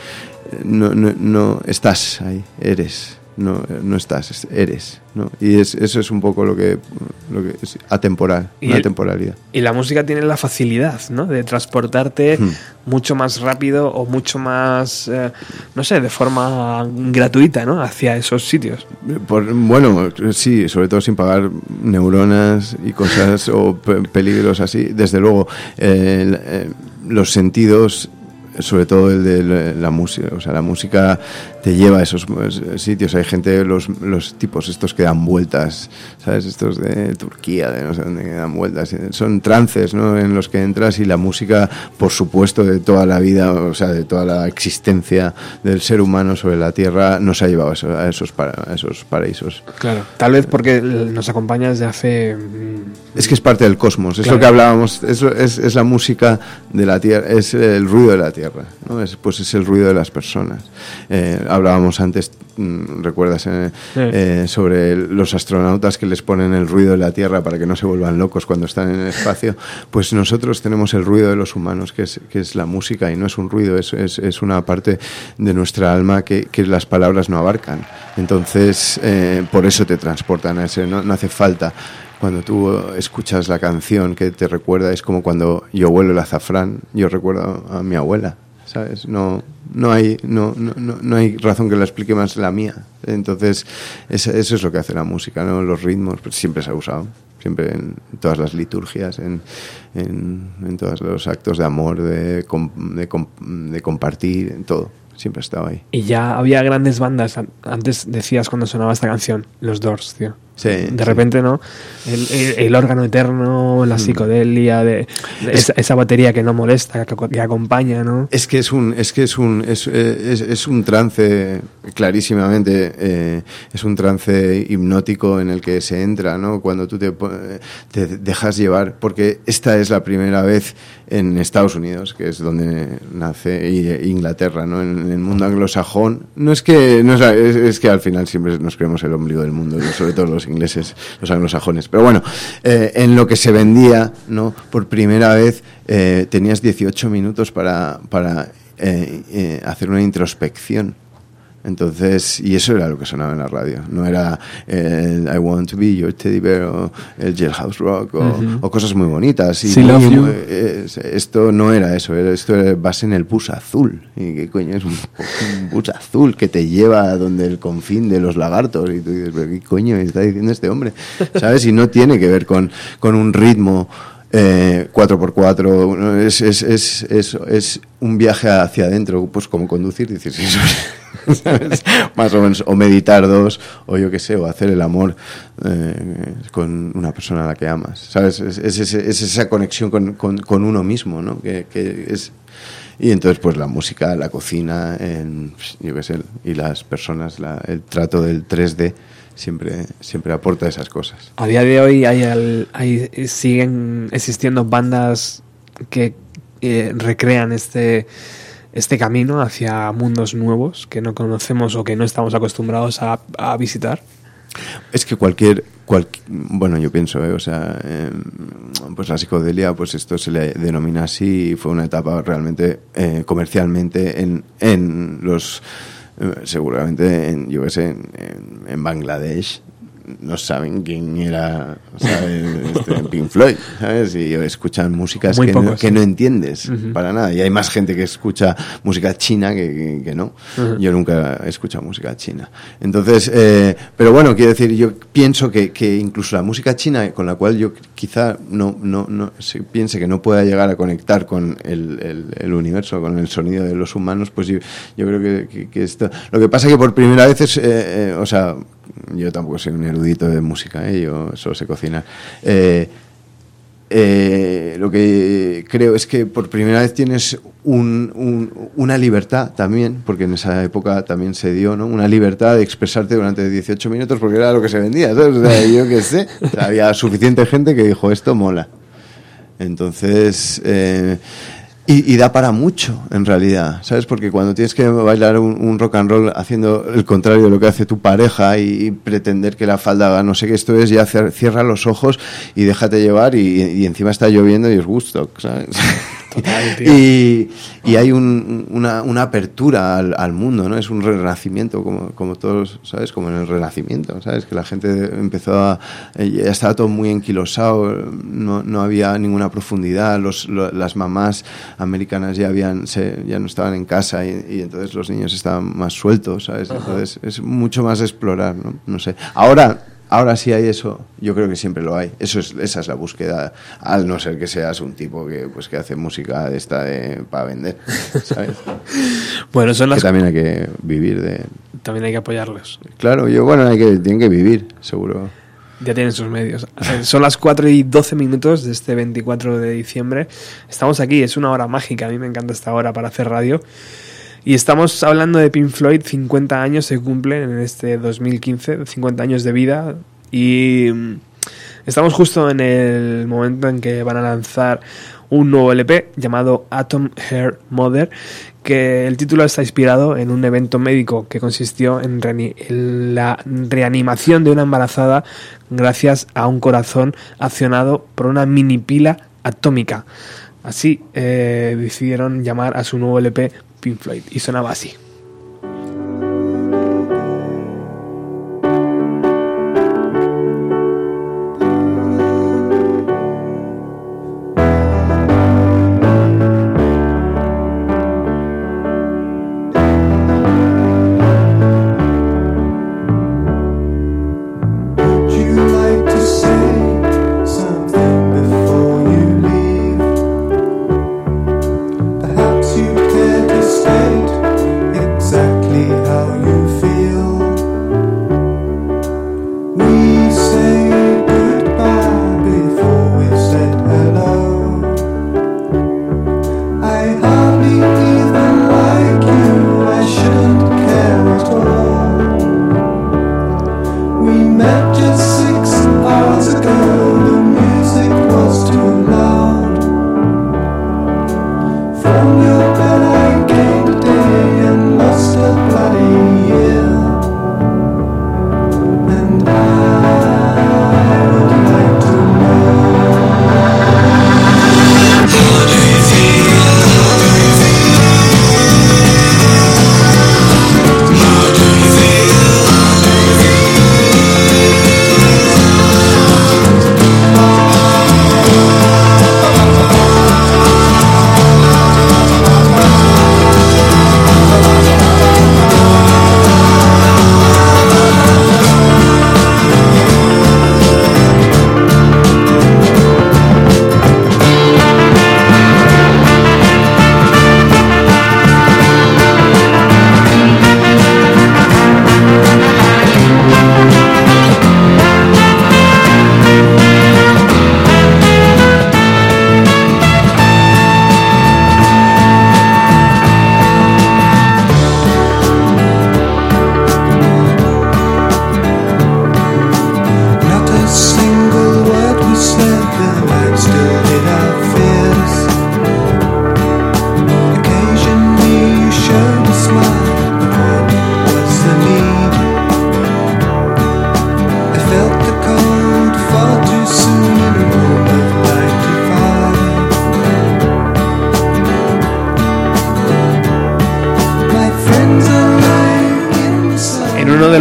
no, no estás ahí, eres. No, no estás, es- eres. ¿no? Y es, eso es un poco lo que, lo que es atemporal, Y una el- temporalidad. Y la música tiene la facilidad, ¿no? De transportarte Hmm. mucho más rápido o mucho más, eh, no sé, de forma gratuita, ¿no? Hacia esos sitios. Por- bueno, sí, sobre todo sin pagar neuronas y cosas o pe- peligros así. Desde luego, eh, los sentidos, sobre todo el de la música, o sea, la música te lleva a esos eh, sitios. Hay gente, los, los tipos estos que dan vueltas, ¿sabes? Estos de Turquía, de no sé dónde, que dan vueltas. Son trances, ¿no? En los que entras y la música, por supuesto, de toda la vida, o sea, de toda la existencia del ser humano sobre la Tierra, nos ha llevado a esos, a esos, para- a esos paraísos. Claro. Tal vez porque nos acompaña desde hace... mm, Es que es parte del cosmos, es Claro. lo que hablábamos, es, es, es la música de la Tierra, es el ruido de la Tierra, ¿no? es, pues es el ruido de las personas. Eh, hablábamos antes, mm, recuerdas, eh, eh, sobre los astronautas que les ponen el ruido de la Tierra para que no se vuelvan locos cuando están en el espacio, pues nosotros tenemos el ruido de los humanos, que es, que es la música, y no es un ruido, es, es, es una parte de nuestra alma que, que las palabras no abarcan. Entonces, eh, por eso te transportan a ese, no, no hace falta. Cuando tú escuchas la canción que te recuerda, es como cuando yo huelo el azafrán, yo recuerdo a mi abuela, ¿sabes? No, no, hay, no, no, no, hay razón que la explique más la mía. Entonces, es- eso es lo que hace la música, ¿no? Los ritmos, pues siempre se ha usado, siempre en todas las liturgias, en, en, todos los actos de amor, de, de, com- de compartir, en todo. Siempre ha estado ahí. Y ya había grandes bandas. An- Antes decías cuando sonaba esta canción, los Doors, tío. Sí, De sí. repente, ¿no? El, el- el órgano eterno, la Mm. psicodelia, de, de Es- esa, esa batería que no molesta, que, que acompaña, ¿no? Es que es un, es que es un, es, es, es un trance, clarísimamente, eh, es un trance hipnótico en el que se entra, ¿no? Cuando tú te, te dejas llevar, porque esta es la primera vez en Estados Unidos, que es donde nace y- Inglaterra, ¿no? En, el mundo anglosajón. No es que, no es, es- que al final siempre nos creemos el ombligo del mundo, sobre todo los ingleses, los anglosajones. Pero bueno, eh, en lo que se vendía, ¿no? Por primera vez eh, tenías 18 minutos para, para eh, eh, hacer una introspección. Entonces, y eso era lo que sonaba en la radio. No era el I want to be your teddy bear o el jailhouse rock o, cosas muy bonitas. Y Sí, esto no era eso, esto era- vas en el bus azul. ¿Y qué coño es un, un bus azul que te lleva a donde el confín de los lagartos? Y tú dices, ¿pero qué coño está diciendo este hombre? ¿Sabes? Y no tiene que ver con, con un ritmo. Eh, 4x4 ¿no? es, es, es, es, un viaje hacia adentro pues como conducir 16 horas ¿sabes? más o menos o meditar dos o yo qué sé o hacer el amor eh, con una persona a la que amas sabes es, esa conexión con, con, con uno mismo no que, que es y entonces pues la música la cocina yo qué sé y las personas la- el trato del 3D siempre siempre aporta esas cosas A día de hoy hay, al- hay- siguen existiendo bandas que eh, recrean este, este camino hacia mundos nuevos que no conocemos o que no estamos acostumbrados a, a visitar. es que cualquier, cual- bueno, yo pienso, ¿eh? o sea, eh, pues la psicodelia, pues esto se le denomina así y fue una etapa realmente eh, comercialmente en, en los, eh, seguramente, en, yo qué en- en Bangladesh. No saben quién era ¿sabes? Este, Pink Floyd, ¿sabes? Y escuchan músicas que, no, pocos, que sí. no entiendes para nada. Y hay más gente que escucha música china que, que- que no. Yo nunca he escuchado música china. Entonces, eh, pero bueno, quiero decir, yo pienso que, incluso la música china, con la cual yo quizá no, no, no se piense que no pueda llegar a conectar con el, el- el universo, con el sonido de los humanos, pues yo, yo creo que, esto... Lo que pasa que por primera vez es, eh, eh, o sea, yo tampoco soy un erudito de música, ¿eh? yo solo sé cocinar. Eh, eh, lo que creo es que por primera vez tienes un- un- una libertad también, porque en esa época también se dio, ¿no? Una libertad de expresarte durante 18 minutos porque era lo que se vendía. O sea, yo qué sé, había suficiente gente que dijo, esto mola. Entonces, eh, y, y da para mucho, en realidad, ¿sabes? Porque cuando tienes que bailar un, rock and roll haciendo el contrario de lo que hace tu pareja y, pretender que la falda haga no sé qué esto es, ya cierra los ojos y déjate llevar y, y encima está lloviendo y es gusto, ¿sabes? y, y hay un- una, una apertura al, al mundo, ¿no? Es un renacimiento, como, como todos, ¿sabes? Como en el renacimiento, ¿sabes? Que la gente empezó a... ya estaba todo muy enquilosado, no, no había ninguna profundidad, los, lo- las mamás americanas ya, habían, se, ya no estaban en casa y, y entonces los niños estaban más sueltos, ¿sabes? Ajá. Entonces es mucho más explorar, ¿no? No sé. Ahora... Ahora sí hay eso, yo creo que siempre lo hay. Eso es, esa es la búsqueda, al no ser que seas un tipo que pues que hace música de esta de, para vender, ¿sabes? Bueno, son Que las... también hay que vivir de. También hay que apoyarlos. Claro, yo bueno, hay que tienen que vivir, seguro. Ya tienen sus medios. Eh, Son las 4 y 12 minutos de este 24 de diciembre. Estamos aquí, es una hora mágica. A mí me encanta esta hora para hacer radio. Y estamos hablando de Pink Floyd, 50 años se cumplen en este 2015, 50 años de vida. Y mm, estamos justo en el momento en que van a lanzar un nuevo LP llamado Atom Hair Mother, que el título está inspirado en un evento médico que consistió en, la reanimación de una embarazada gracias a un corazón accionado por una mini pila atómica. Así eh, decidieron llamar a su nuevo LP Pink Floyd y sonaba así.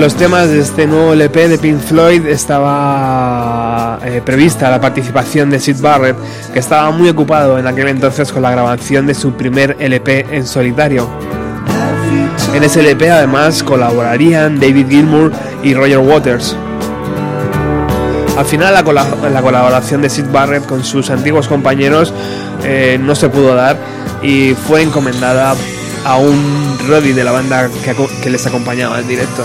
Los temas de este nuevo LP de Pink Floyd estaba eh, prevista la participación de Sid Barrett, que estaba muy ocupado en aquel entonces con la grabación de su primer LP en solitario. En ese LP además colaborarían David Gilmour y Roger Waters. Al final la, cola- la colaboración de Sid Barrett con sus antiguos compañeros eh, no se pudo dar y fue encomendada a un Roddy de la banda que, que les acompañaba en directo.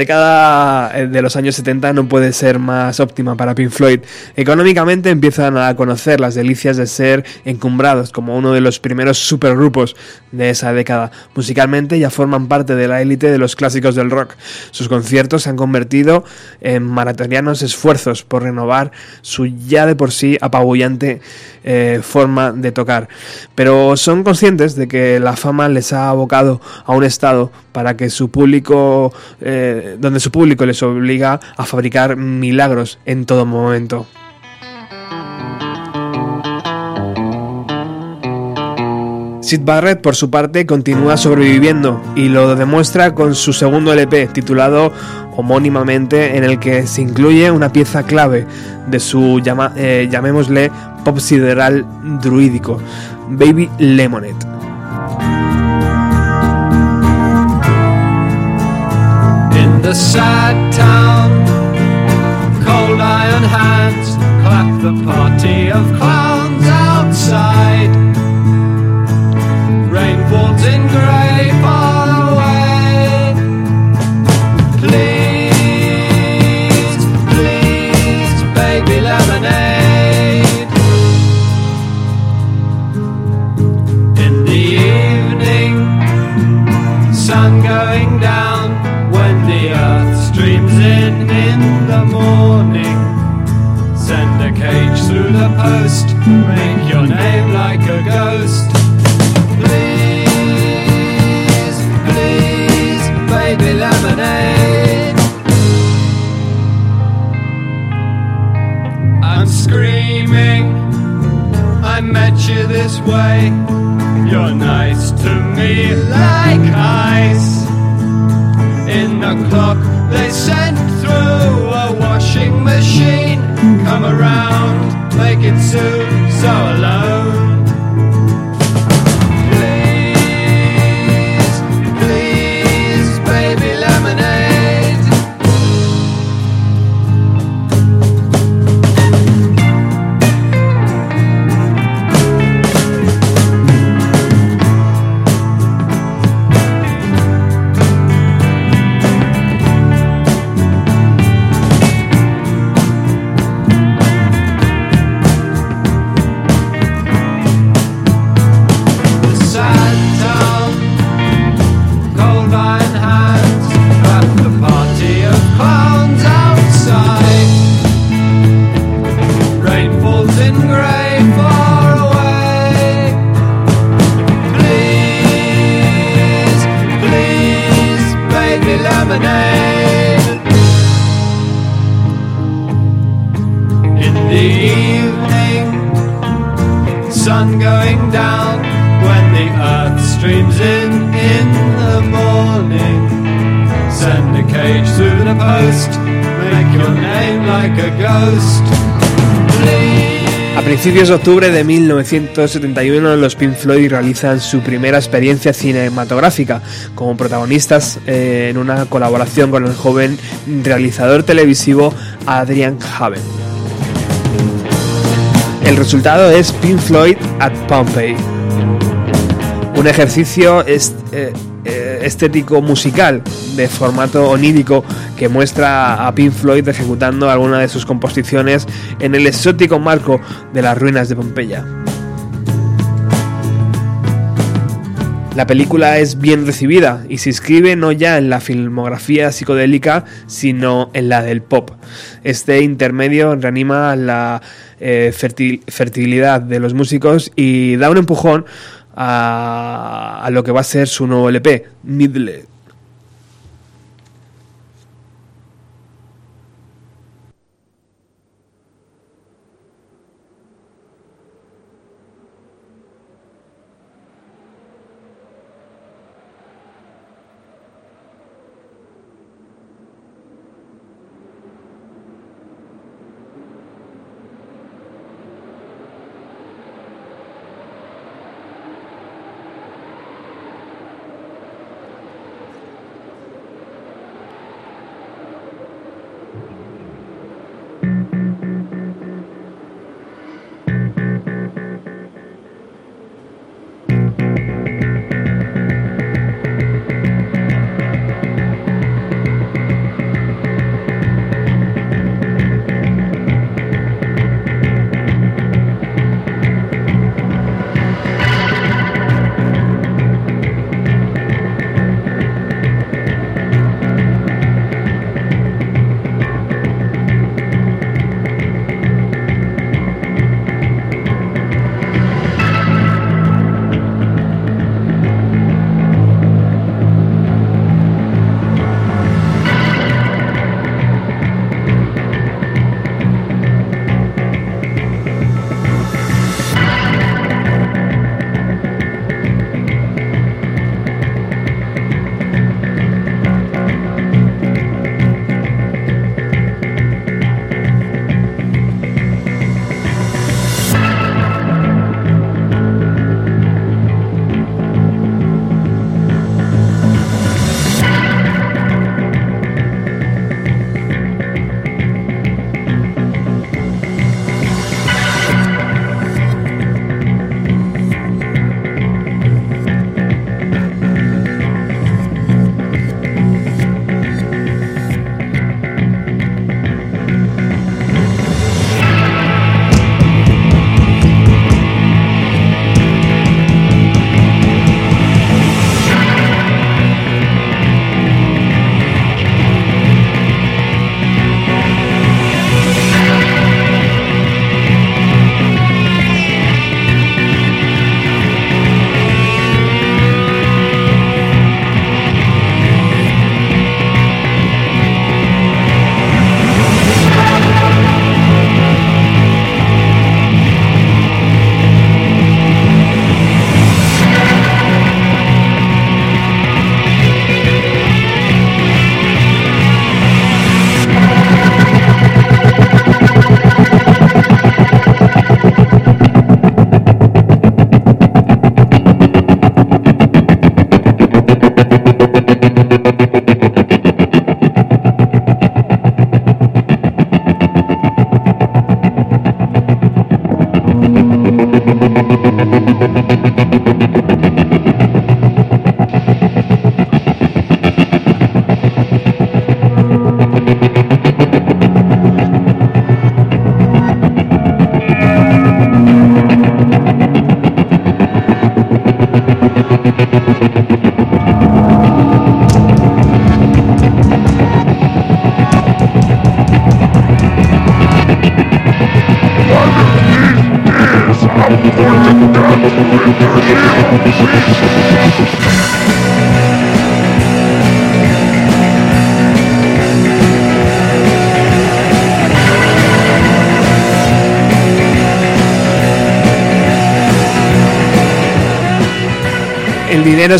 Década eh, de los años 70 no puede ser más óptima para Pink Floyd. Económicamente empiezan a conocer las delicias de ser encumbrados como uno de los primeros supergrupos de esa década. Musicalmente ya forman parte de la élite de los clásicos del rock. Sus conciertos se han convertido en maratonianos esfuerzos por renovar su ya de por sí apabullante eh, forma de tocar. Pero son conscientes de que la fama les ha abocado a un estado para que su público, eh, donde su público les obliga a fabricar milagros en todo momento. Sid Barrett, por su parte, continúa sobreviviendo y lo demuestra con su segundo LP, titulado homónimamente, en el que se incluye una pieza clave de su, eh, llamémosle, pop sideral druídico, Baby Lemonade. The sad town, cold iron hands clap the party of clowns outside. Rain falls in grey make your name like a ghost. Octubre de 1971 los Pink Floyd realizan su primera experiencia cinematográfica como protagonistas eh, en una colaboración con el joven realizador televisivo Adrian Haven. El resultado es Pink Floyd at Pompeii, un ejercicio eh, eh, estético musical de formato onírico que muestra a Pink Floyd ejecutando alguna de sus composiciones en el exótico marco de las ruinas de Pompeya. La película es bien recibida y se inscribe no ya en la filmografía psicodélica, sino en la del pop. Este intermedio reanima la eh, fertil- fertilidad de los músicos y da un empujón a, a lo que va a ser su nuevo LP, Middle.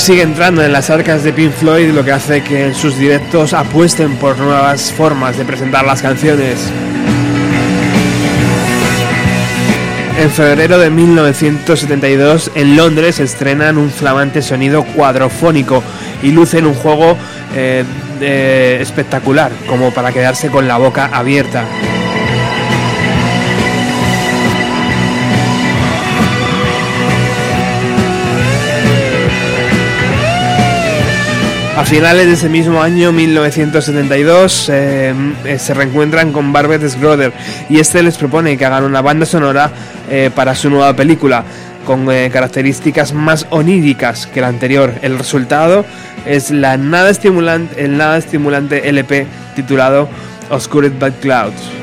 Sigue entrando en las arcas de Pink Floyd, lo que hace que en sus directos apuesten por nuevas formas de presentar las canciones. En febrero de 1972, en Londres, estrenan un flamante sonido cuadrofónico y lucen un juego eh, espectacular, como para quedarse con la boca abierta. A finales de ese mismo año, 1972, eh, se reencuentran con Barbet Schroeder y este les propone que hagan una banda sonora eh, para su nueva película, con eh, características más oníricas que la anterior. El resultado es la nada estimulante, el nada estimulante LP titulado Oscured by Clouds.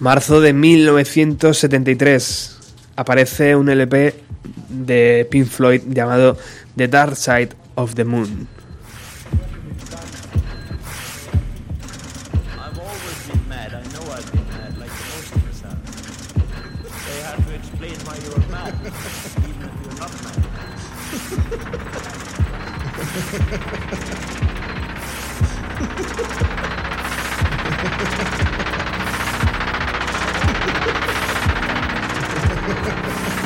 Marzo de 1973 aparece un LP de Pink Floyd llamado The Dark Side of the Moon. Ha ha ha ha ha!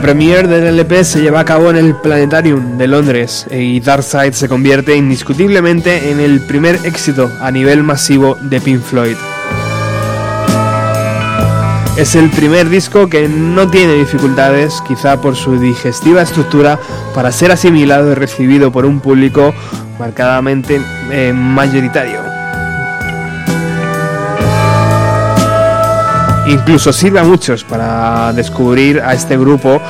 La premiere del LP se lleva a cabo en el Planetarium de Londres y Darkside se convierte indiscutiblemente en el primer éxito a nivel masivo de Pink Floyd. Es el primer disco que no tiene dificultades, quizá por su digestiva estructura, para ser asimilado y recibido por un público marcadamente eh, mayoritario. incluso sirve a muchos para descubrir a este grupo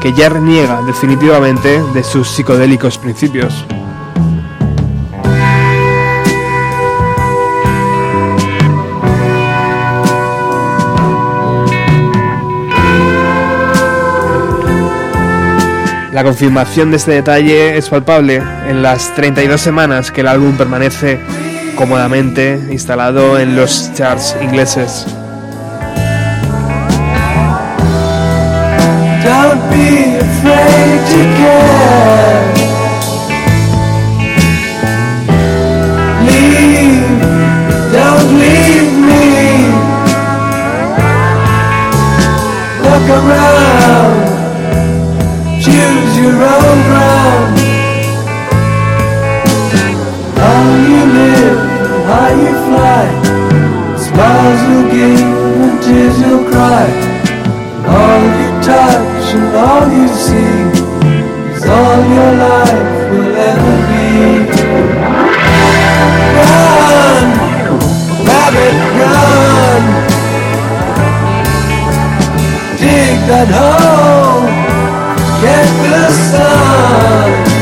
que ya reniega definitivamente de sus psicodélicos principios. La confirmación de este detalle es palpable en las 32 semanas que el álbum permanece cómodamente instalado en los charts ingleses. Be afraid to care. Leave, don't leave me. Look around, choose your own ground. How you live, how you fly. Smiles give tears cry. All you touch and all you see is all your life will ever be. Run, rabbit, run. Dig that hole, get the sun.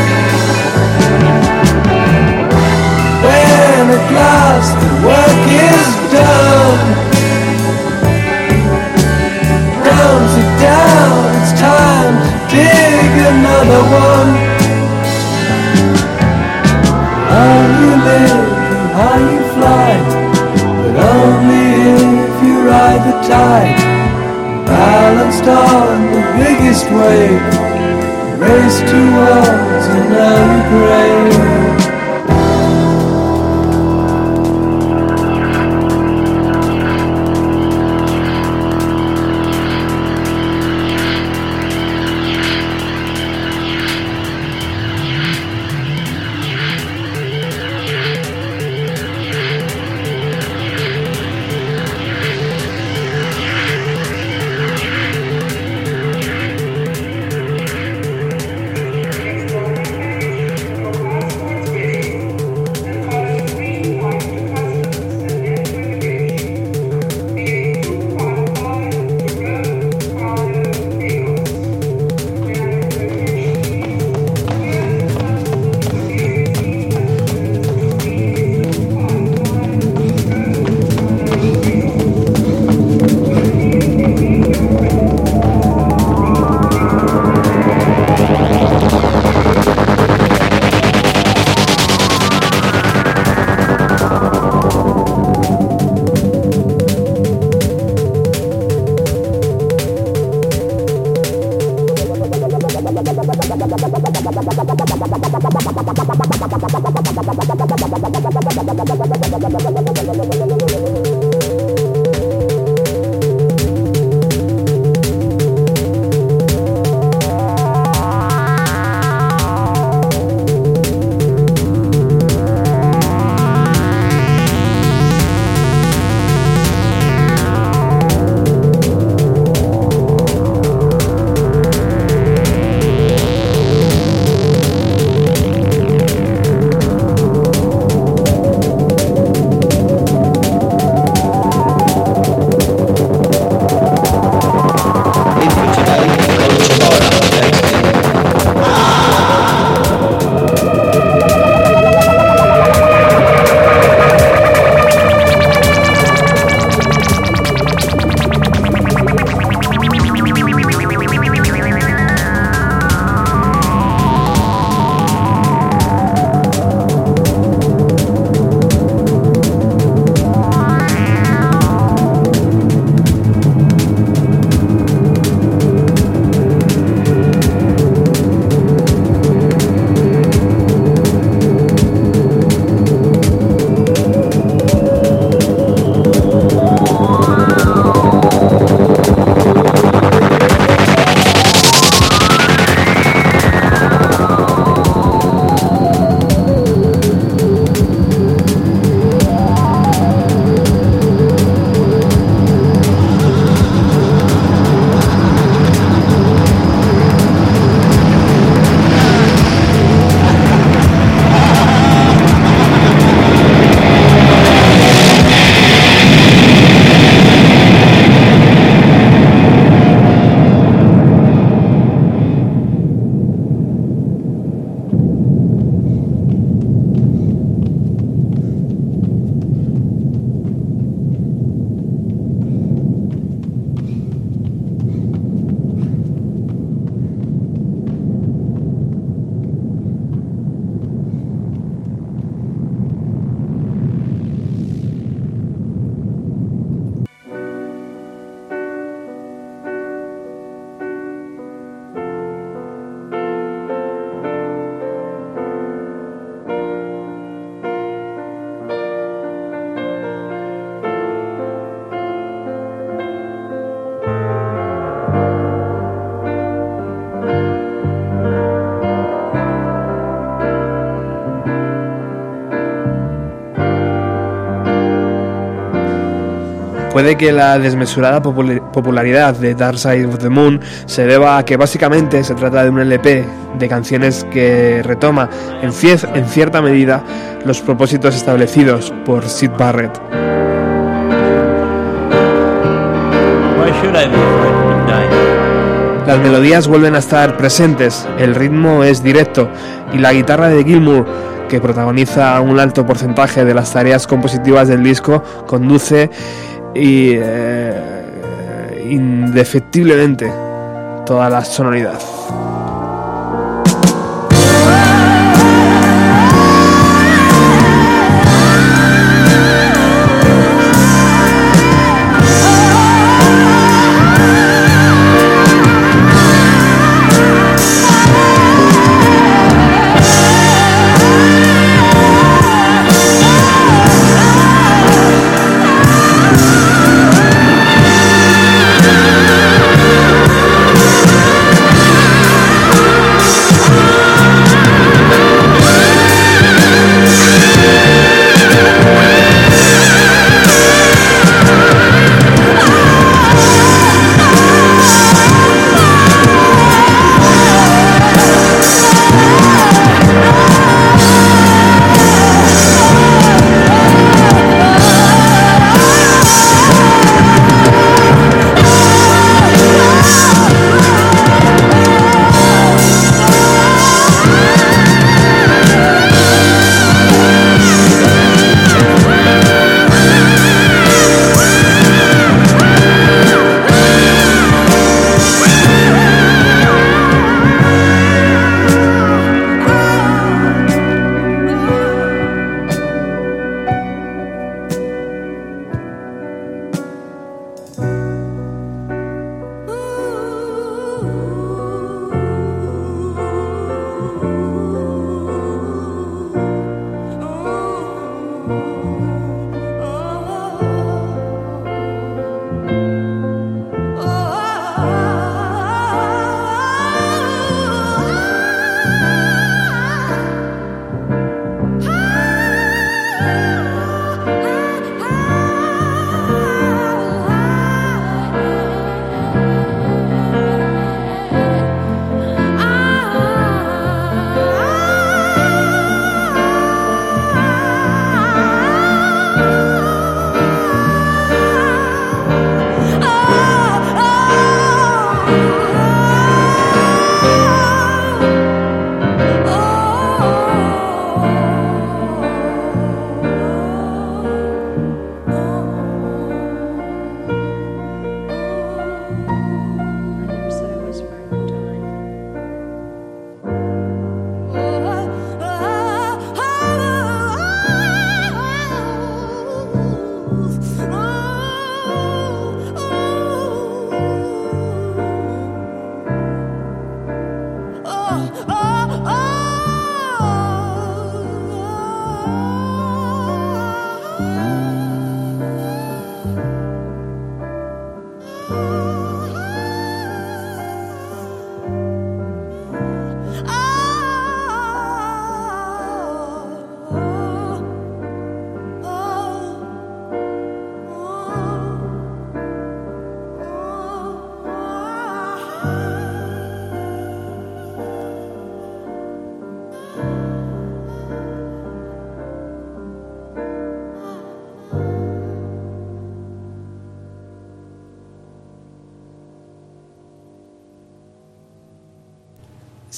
Another one. How you live and how you fly, but only if you ride the tide. Balanced on the biggest wave, race towards an early grave. Puede que la desmesurada popul- popularidad de Dark Side of the Moon se deba a que básicamente se trata de un LP de canciones que retoma en, en cierta medida los propósitos establecidos por Sid Barrett. Las melodías vuelven a estar presentes, el ritmo es directo y la guitarra de Gilmour, que protagoniza un alto porcentaje de las tareas compositivas del disco, conduce y eh, indefectiblemente toda la sonoridad.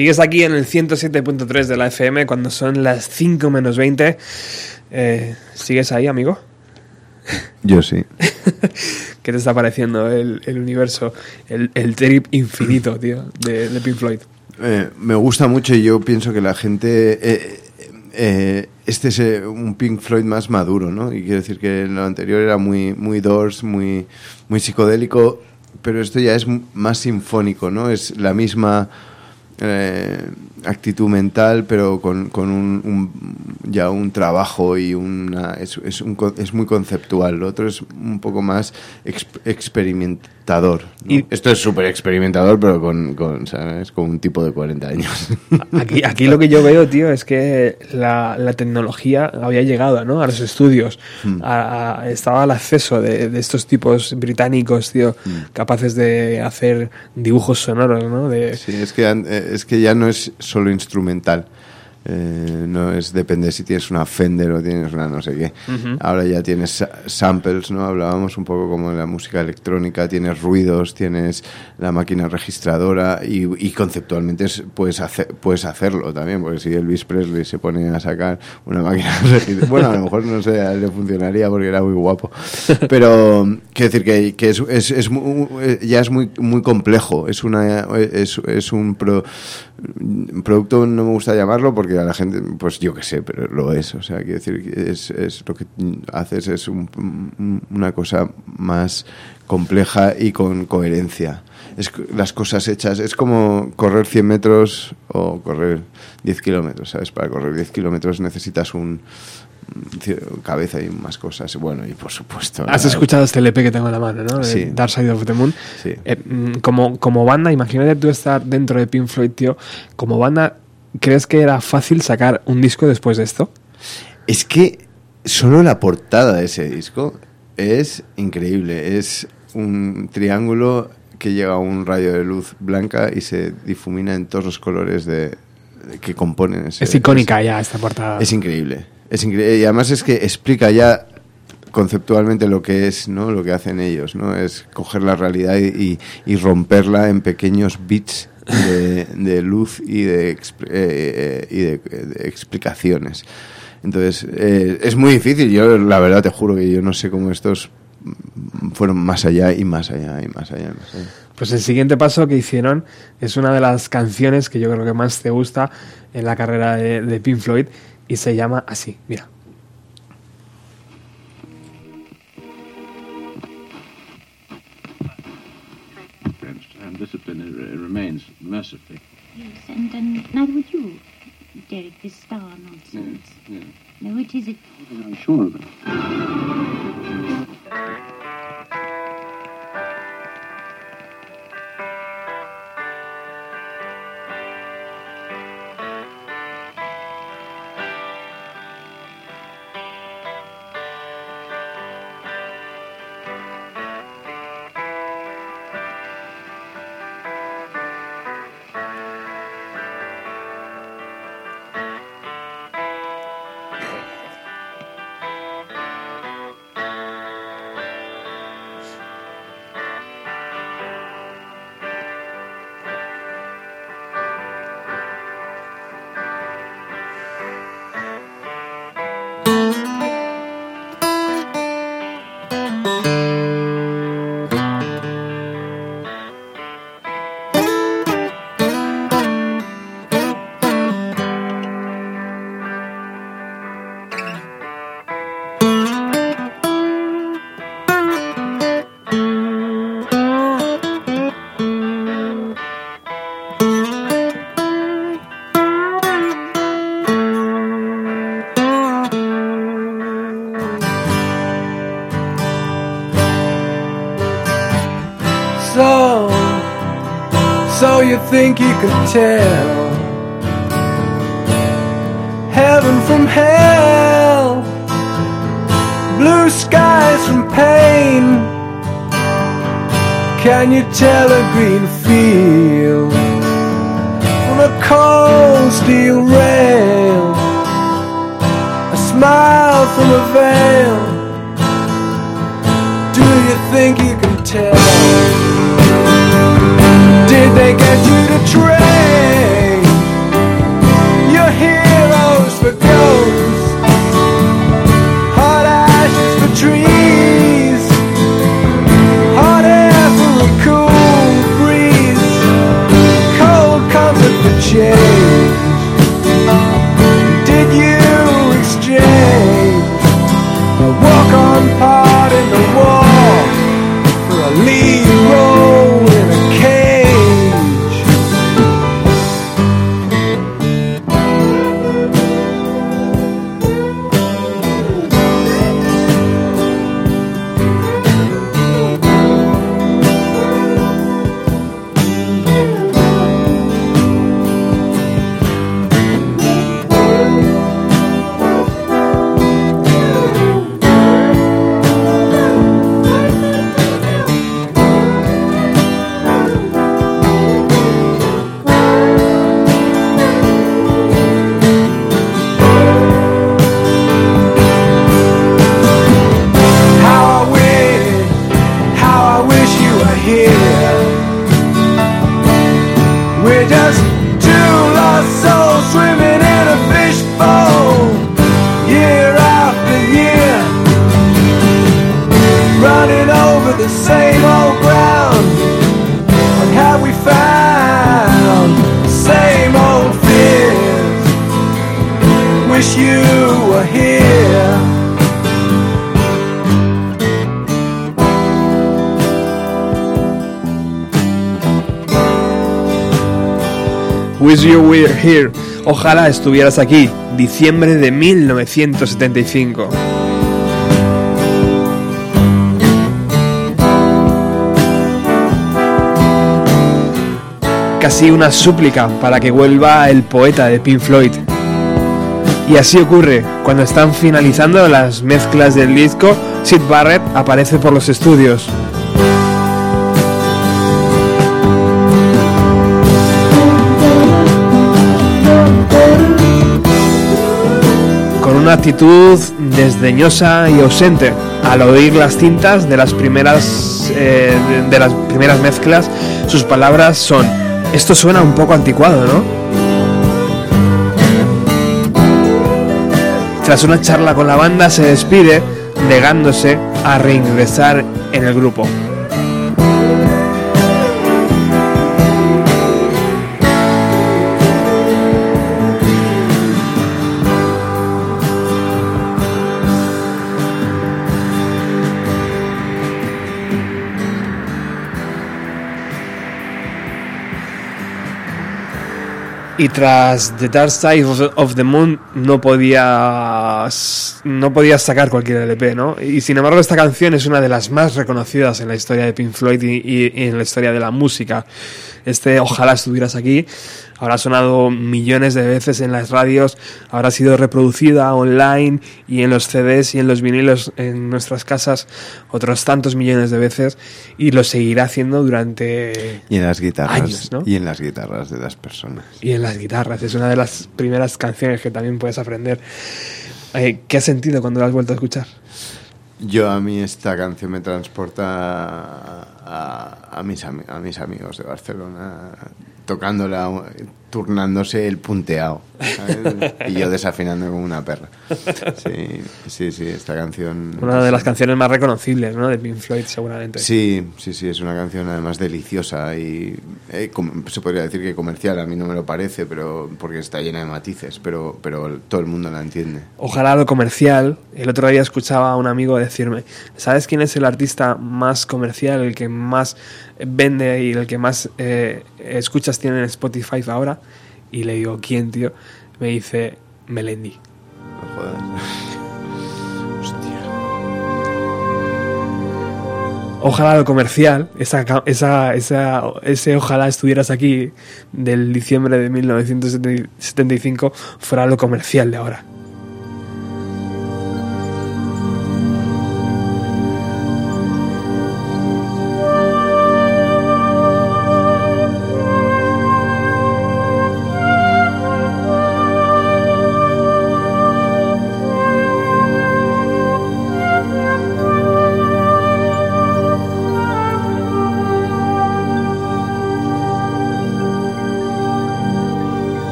Sigues aquí en el 107.3 de la FM cuando son las 5 menos 20. Eh, ¿Sigues ahí, amigo? Yo sí. ¿Qué te está pareciendo el, el universo, el, el trip infinito, tío, de, de Pink Floyd? Eh, me gusta mucho y yo pienso que la gente... eh, eh, este es un Pink Floyd más maduro, ¿no? Y quiero decir que lo anterior era muy, muy Doors, muy, muy psicodélico, pero esto ya es más sinfónico, ¿no? Es la misma eh, actitud mental, pero con, con un, un- ya un trabajo y una es, es, un es muy conceptual. Lo otro es un poco más exp- experimentador. ¿no? Esto es súper experimentador, pero con, con, ¿sabes? con un tipo de 40 años. Aquí, aquí lo que yo veo, tío, es que la, la tecnología había llegado ¿no? a los estudios. Hmm. A- a- estaba al acceso de, de estos tipos británicos, tío, Hmm. capaces de hacer dibujos sonoros, ¿no? De, Sí, es que, eh, es que ya no es solo instrumental. Eh, no es depende si tienes una Fender o tienes una no sé qué. Ahora ya tienes sa- samples, ¿no? Hablábamos un poco como de la música electrónica, tienes ruidos, tienes la máquina registradora y, y conceptualmente es- puedes, hacer, puedes hacerlo también, porque si Elvis Presley se pone a sacar una máquina registradora, bueno, a lo mejor no sé, le funcionaría porque era muy guapo, pero quiero decir que, que es, es, es muy- eh, ya es muy, muy complejo, es, una, es, es un, pro- un producto, no me gusta llamarlo porque a la gente, pues yo qué sé, pero lo es, o sea, quiero decir es, es lo que haces es un- un- una cosa más compleja y con coherencia. Es las cosas hechas, es como correr 100 metros o correr 10 kilómetros, ¿sabes? Para correr 10 kilómetros necesitas un, cabeza y más cosas. Bueno, y por supuesto. Has la- escuchado este LP que tengo en la mano, ¿no? De Sí. Dark Side of the Moon. Sí. Eh, mm, como, como banda, imagínate tú estar dentro de Pink Floyd, tío. Como banda, ¿crees que era fácil sacar un disco después de esto? Es que solo la portada de ese disco es increíble. Es un triángulo que llega a un rayo de luz blanca y se difumina en todos los colores de, de- que componen ese. es icónica ya esta portada. Es increíble. Es increíble. Y además es que explica ya conceptualmente lo que es, ¿no? Lo que hacen ellos, ¿no? Es coger la realidad y, y- y romperla en pequeños bits de, de luz y de, expl- eh, eh, y de, de explicaciones. Entonces, eh, es muy difícil. Yo, la verdad, te juro que yo no sé cómo estos fueron más allá y más allá y más allá. y más allá. Pues el siguiente paso que hicieron es una de las canciones que yo creo que más te gusta en la carrera de, de Pink Floyd y se llama así, mira. Discipline remains mercifully. Yes, and, and neither would you, Derek, this star nonsense. Yeah. No, it is it. I'm sure of it. Tell Here. Ojalá estuvieras aquí. Diciembre de 1975. Casi una súplica para que vuelva el poeta de Pink Floyd. Y así ocurre, cuando están finalizando las mezclas del disco, Sid Barrett aparece por los estudios. Una actitud desdeñosa y ausente. Al oír las cintas de las primeras eh, de, de las primeras mezclas, sus palabras son: esto suena un poco anticuado, ¿no? Tras una charla con la banda, se despide, negándose a reingresar en el grupo. Y tras The Dark Side of, the Moon no podías no podías sacar cualquier LP, ¿no? Y sin embargo esta canción es una de las más reconocidas en la historia de Pink Floyd y- y en la historia de la música. Este Ojalá estuvieras aquí habrá sonado millones de veces en las radios, habrá sido reproducida online y en los CDs y en los vinilos en nuestras casas otros tantos millones de veces y lo seguirá haciendo durante Y en las guitarras. Años, ¿no? Y en las guitarras de las personas. y en las guitarras. Es una de las primeras canciones que también puedes aprender. Eh, ¿Qué has sentido cuando la has vuelto a escuchar? Yo a mí esta canción me transporta a, mis, a mis amigos de Barcelona tocándola, turnándose el punteado y yo desafinando como una perra. Sí, sí, sí, esta canción... Una de las canciones más reconocibles ¿no? de Pink Floyd, seguramente. Sí, sí, sí, es una canción además deliciosa y eh, se podría decir que comercial, a mí no me lo parece, pero porque está llena de matices, pero, pero todo el mundo la entiende. Ojalá lo comercial. El otro día escuchaba a un amigo decirme, ¿sabes quién es el artista más comercial, el que más vende y el que más eh, escuchas tiene en Spotify ahora? Y le digo, ¿quién, tío? Me dice, Melendi. Jodas. Ojalá lo comercial, esa, esa, esa, ese ojalá estuvieras aquí del diciembre de 1975 fuera lo comercial de ahora.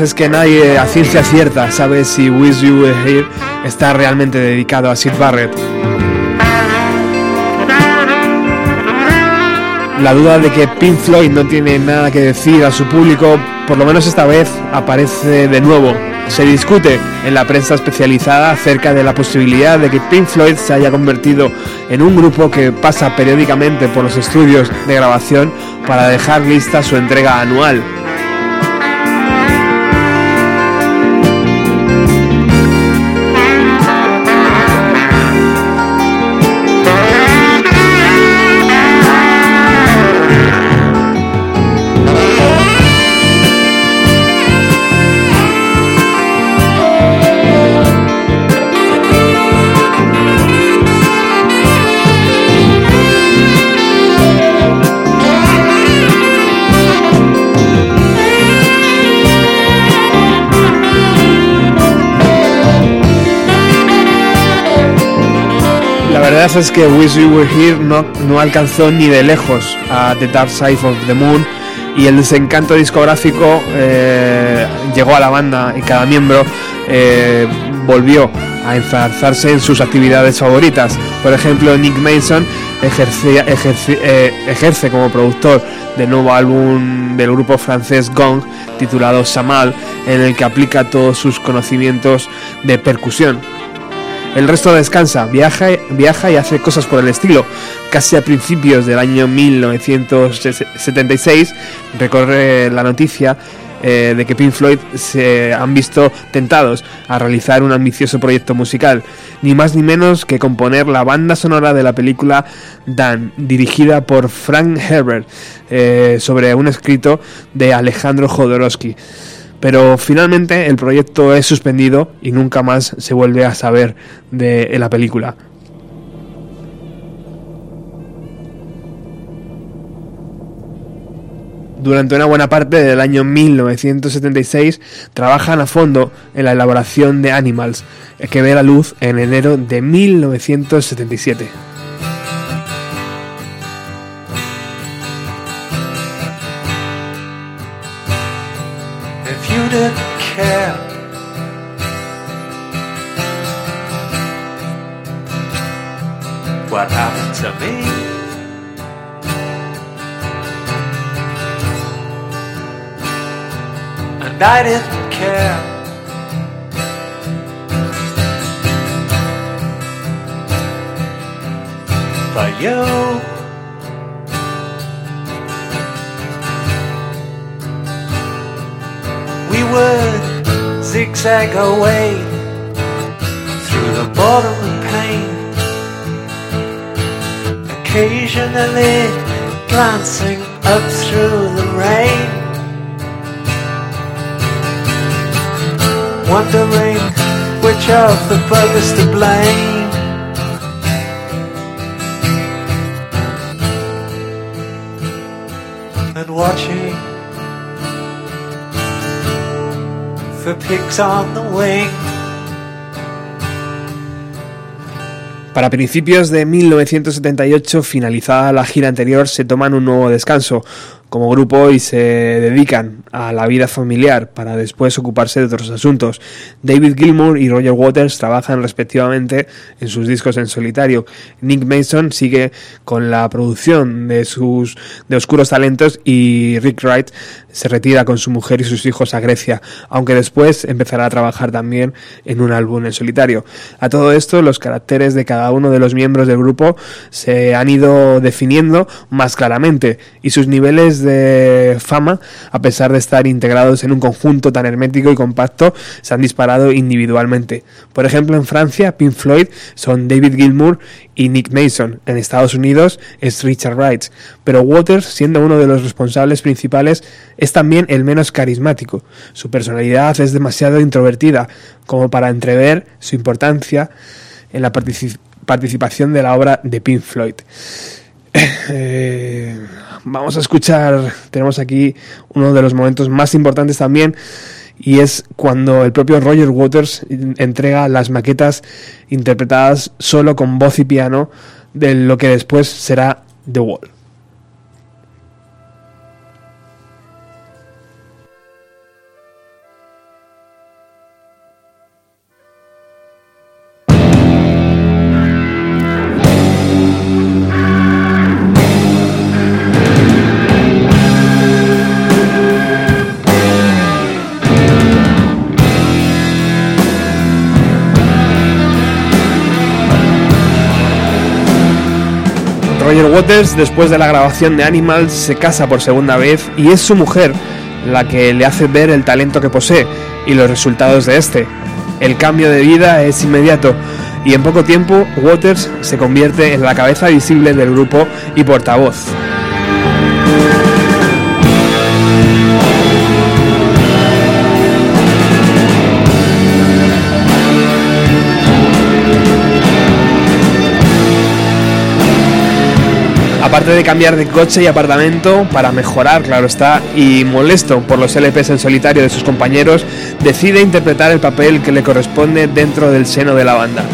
Es que nadie a ciencia cierta sabe si Wish You Were Here está realmente dedicado a Sid Barrett. La duda de que Pink Floyd no tiene nada que decir a su público, por lo menos esta vez, aparece de nuevo. Se discute en la prensa especializada acerca de la posibilidad de que Pink Floyd se haya convertido en un grupo que pasa periódicamente por los estudios de grabación para dejar lista su entrega anual. Verdad es que Wish You Were Here no, no alcanzó ni de lejos a The Dark Side of the Moon y el desencanto discográfico eh, llegó a la banda y cada miembro eh, volvió a enzarzarse en sus actividades favoritas. Por ejemplo, Nick Mason ejerce, ejerce, eh, ejerce como productor del nuevo álbum del grupo francés Gong titulado Samal, en el que aplica todos sus conocimientos de percusión. El resto descansa, viaja, viaja y hace cosas por el estilo. Casi a principios del año 1976 recorre la noticia eh, de que Pink Floyd se han visto tentados a realizar un ambicioso proyecto musical, ni más ni menos que componer la banda sonora de la película Dan, dirigida por Frank Herbert, eh, sobre un escrito de Alejandro Jodorowsky pero finalmente el proyecto es suspendido y nunca más se vuelve a saber de la película. Durante una buena parte del año 1976 trabajan a fondo en la elaboración de Animals, que ve la luz en enero de 1977. Me? And I didn't care. But you. we would zigzag our way through the bottom occasionally glancing up through the rain, wondering which of the buggers to blame. And watching for pigs on the wing. Para principios de 1978, finalizada la gira anterior, se toman un nuevo descanso como grupo y se dedican a la vida familiar para después ocuparse de otros asuntos. David Gilmour y Roger Waters trabajan respectivamente en sus discos en solitario. Nick Mason sigue con la producción de sus de Oscuros Talentos y Rick Wright se retira con su mujer y sus hijos a Grecia, aunque después empezará a trabajar también en un álbum en solitario. A todo esto, los caracteres de cada uno de los miembros del grupo se han ido definiendo más claramente y sus niveles de fama, a pesar de estar integrados en un conjunto tan hermético y compacto, se han disparado individualmente. Por ejemplo, en Francia, Pink Floyd son David Gilmour y Nick Mason. En Estados Unidos es Richard Wright. Pero Waters, siendo uno de los responsables principales, es también el menos carismático. Su personalidad es demasiado introvertida como para entrever su importancia en la partici- participación de la obra de Pink Floyd. Eh, vamos a escuchar, tenemos aquí uno de los momentos más importantes también, y es cuando el propio Roger Waters entrega las maquetas interpretadas solo con voz y piano de lo que después será The Wall. Waters, después de la grabación de Animals, se casa por segunda vez y es su mujer la que le hace ver el talento que posee y los resultados de este. El cambio de vida es inmediato y en poco tiempo Waters se convierte en la cabeza visible del grupo y portavoz. Aparte de cambiar de coche y apartamento para mejorar, claro está, y molesto por los LPs en solitario de sus compañeros, decide interpretar el papel que le corresponde dentro del seno de la banda.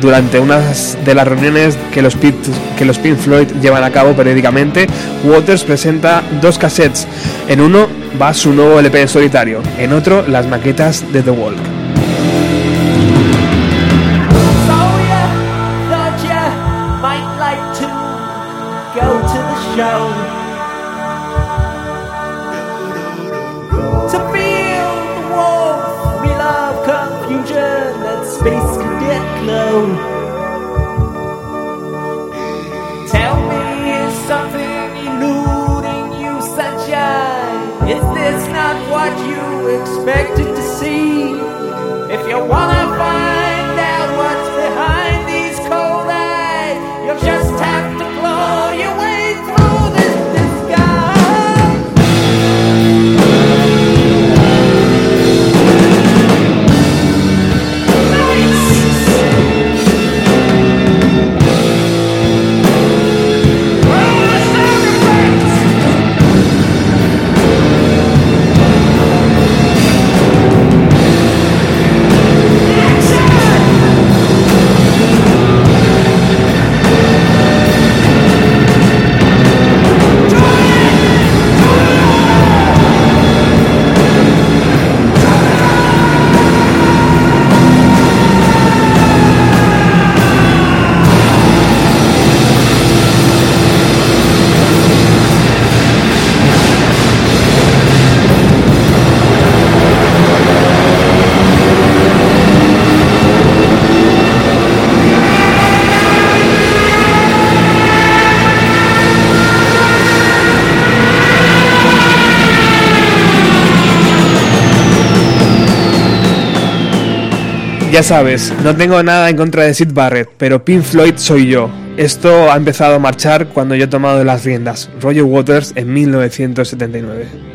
Durante unas de las reuniones que los, que los Pink Floyd llevan a cabo periódicamente, Waters presenta dos cassettes. En uno va su nuevo LP en solitario, en otro las maquetas de The Walk. Expected to see? If you wanna Ya sabes, no tengo nada en contra de Sid Barrett, pero Pink Floyd soy yo. Esto ha empezado a marchar cuando yo he tomado las riendas. Roger Waters en 1979.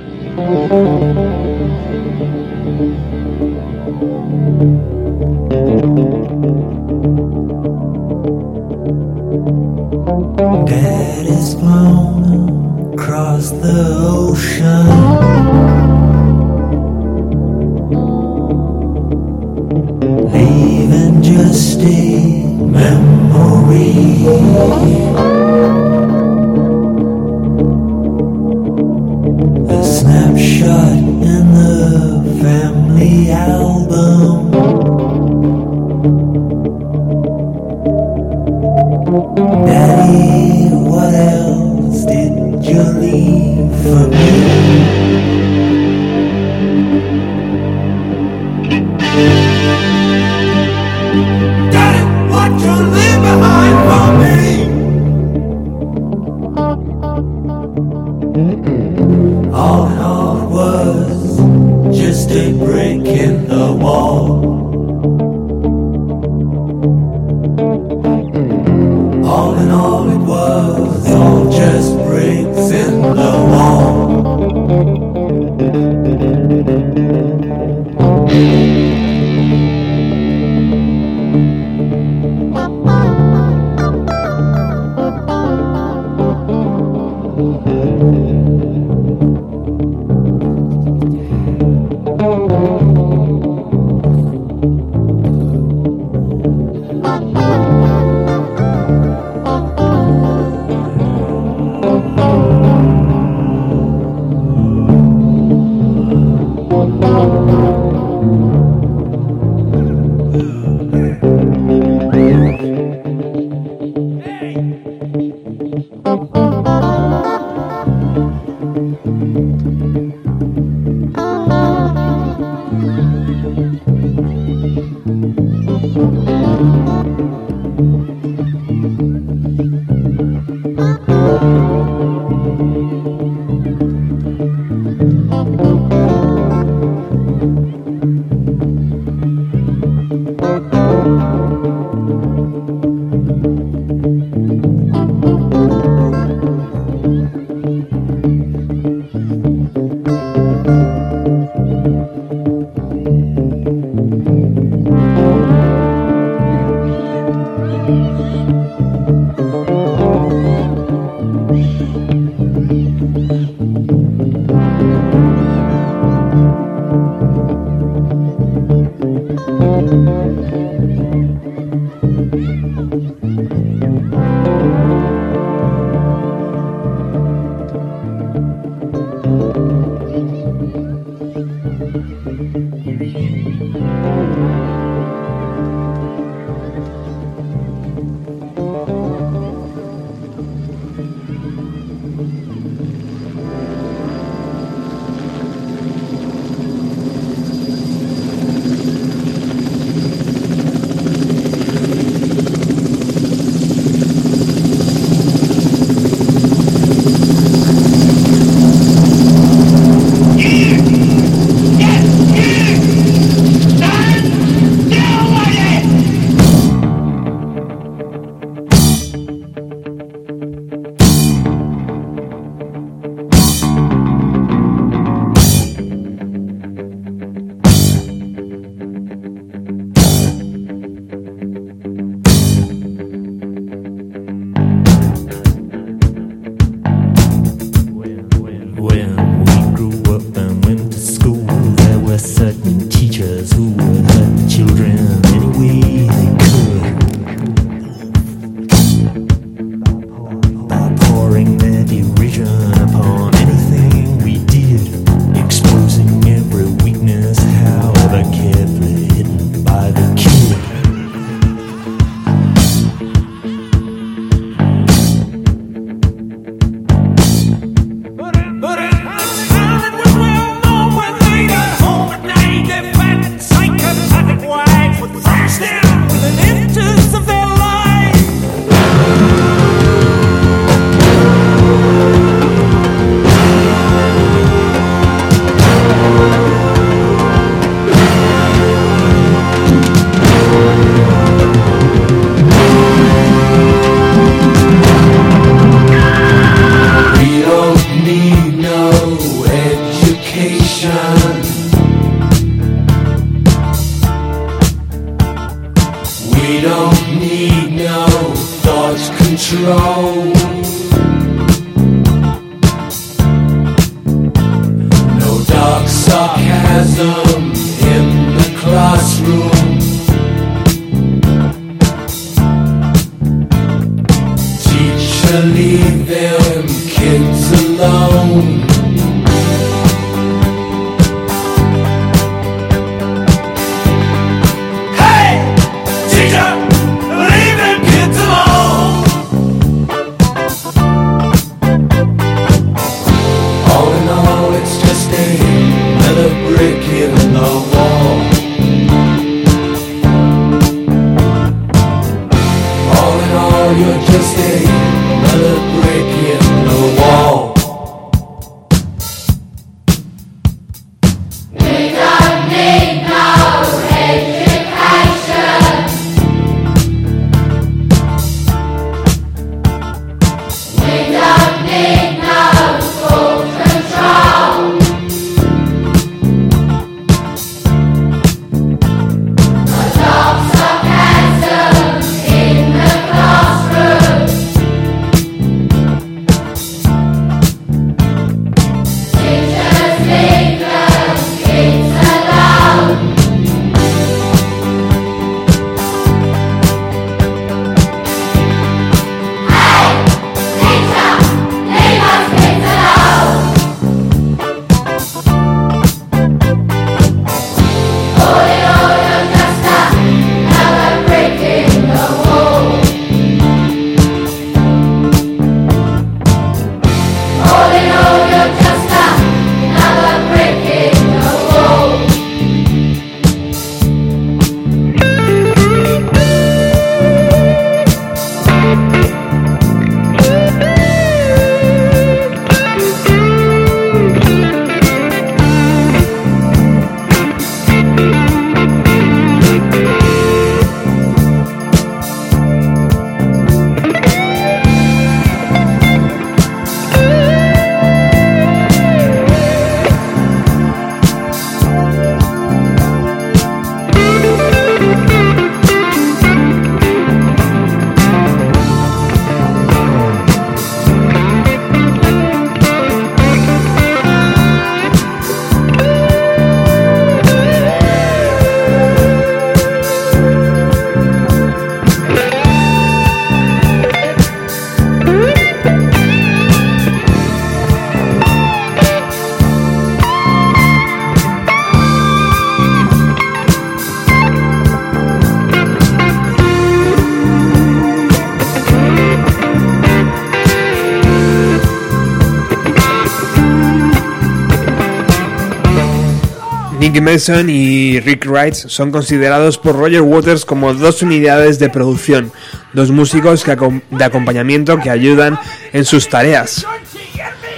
Mason y Rick Wright son considerados por Roger Waters como dos unidades de producción, dos músicos de acompañamiento que ayudan en sus tareas.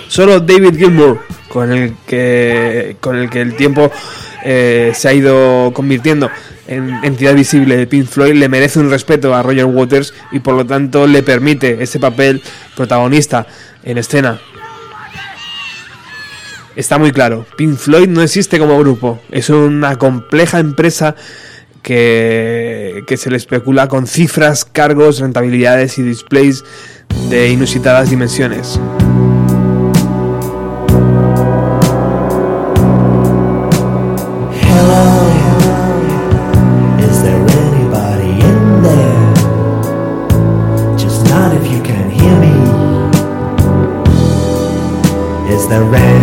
Solo David Gilmour, con el que, con el, que el tiempo eh, se ha ido convirtiendo en entidad visible de Pink Floyd, le merece un respeto a Roger Waters y por lo tanto le permite ese papel protagonista en escena. Está muy claro, Pink Floyd no existe como grupo, es una compleja empresa que, que se le especula con cifras, cargos, rentabilidades y displays de inusitadas dimensiones. Is there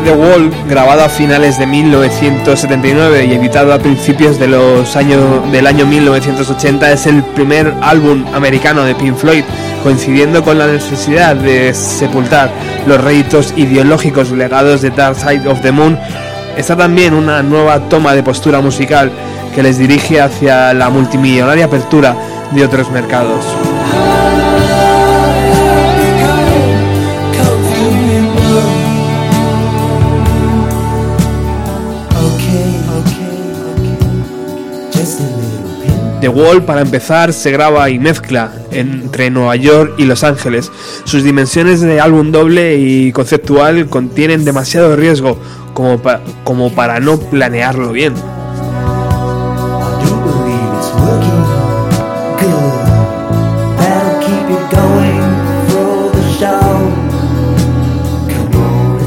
The Wall, grabado a finales de 1979 y editado a principios de los años, del año 1980, es el primer álbum americano de Pink Floyd, coincidiendo con la necesidad de sepultar los réditos ideológicos legados de Dark Side of the Moon. Está también una nueva toma de postura musical que les dirige hacia la multimillonaria apertura de otros mercados. The Wall, para empezar, se graba y mezcla entre Nueva York y Los Ángeles. Sus dimensiones de álbum doble y conceptual contienen demasiado riesgo como, como para no planearlo bien.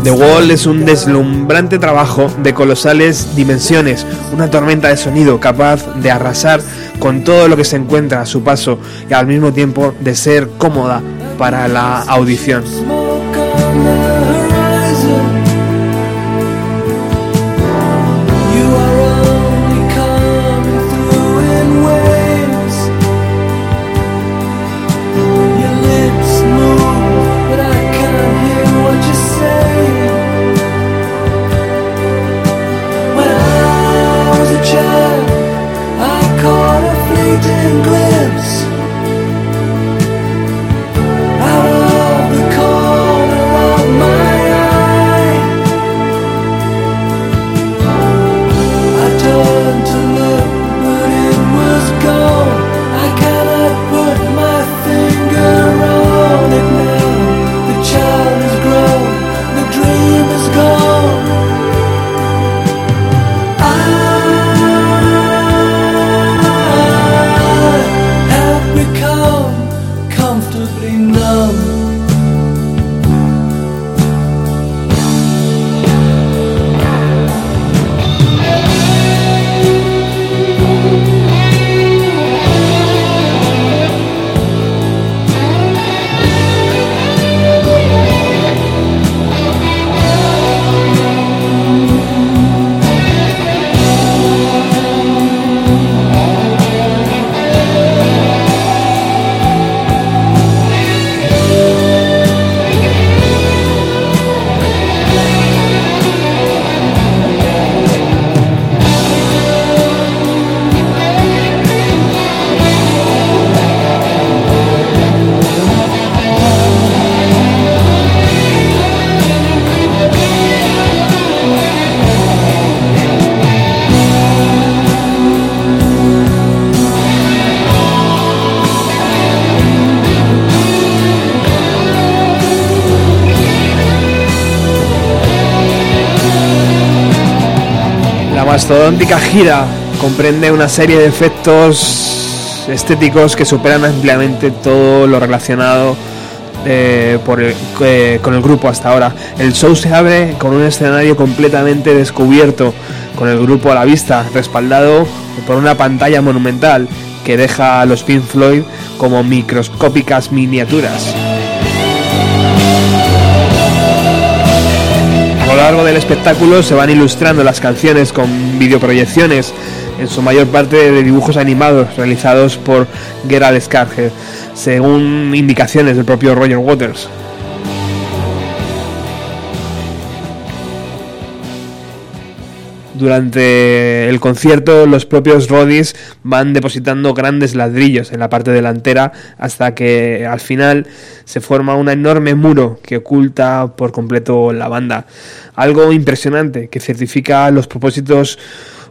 The Wall es un deslumbrante trabajo de colosales dimensiones, una tormenta de sonido capaz de arrasar con todo lo que se encuentra a su paso y al mismo tiempo de ser cómoda para la audición. Gira comprende una serie de efectos estéticos que superan ampliamente todo lo relacionado eh, eh, con el grupo hasta ahora. El show se abre con un escenario completamente descubierto, con el grupo a la vista, respaldado por una pantalla monumental que deja a los Pink Floyd como microscópicas miniaturas. Largo del espectáculo se van ilustrando las canciones con videoproyecciones, en su mayor parte de dibujos animados realizados por Gerald Scarge, según indicaciones del propio Roger Waters. Durante el concierto los propios Roddies van depositando grandes ladrillos en la parte delantera hasta que al final se forma un enorme muro que oculta por completo la banda. Algo impresionante que certifica los propósitos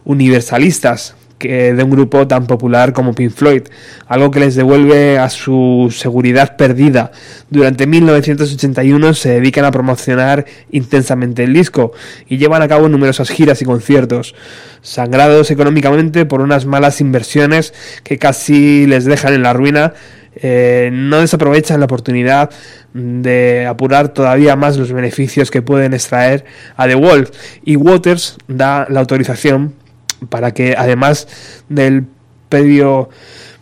universalistas que de un grupo tan popular como Pink Floyd, algo que les devuelve a su seguridad perdida. Durante 1981 se dedican a promocionar intensamente el disco y llevan a cabo numerosas giras y conciertos, sangrados económicamente por unas malas inversiones que casi les dejan en la ruina. eh, no desaprovechan la oportunidad de apurar todavía más los beneficios que pueden extraer a The Wolf y Waters da la autorización para que además del previo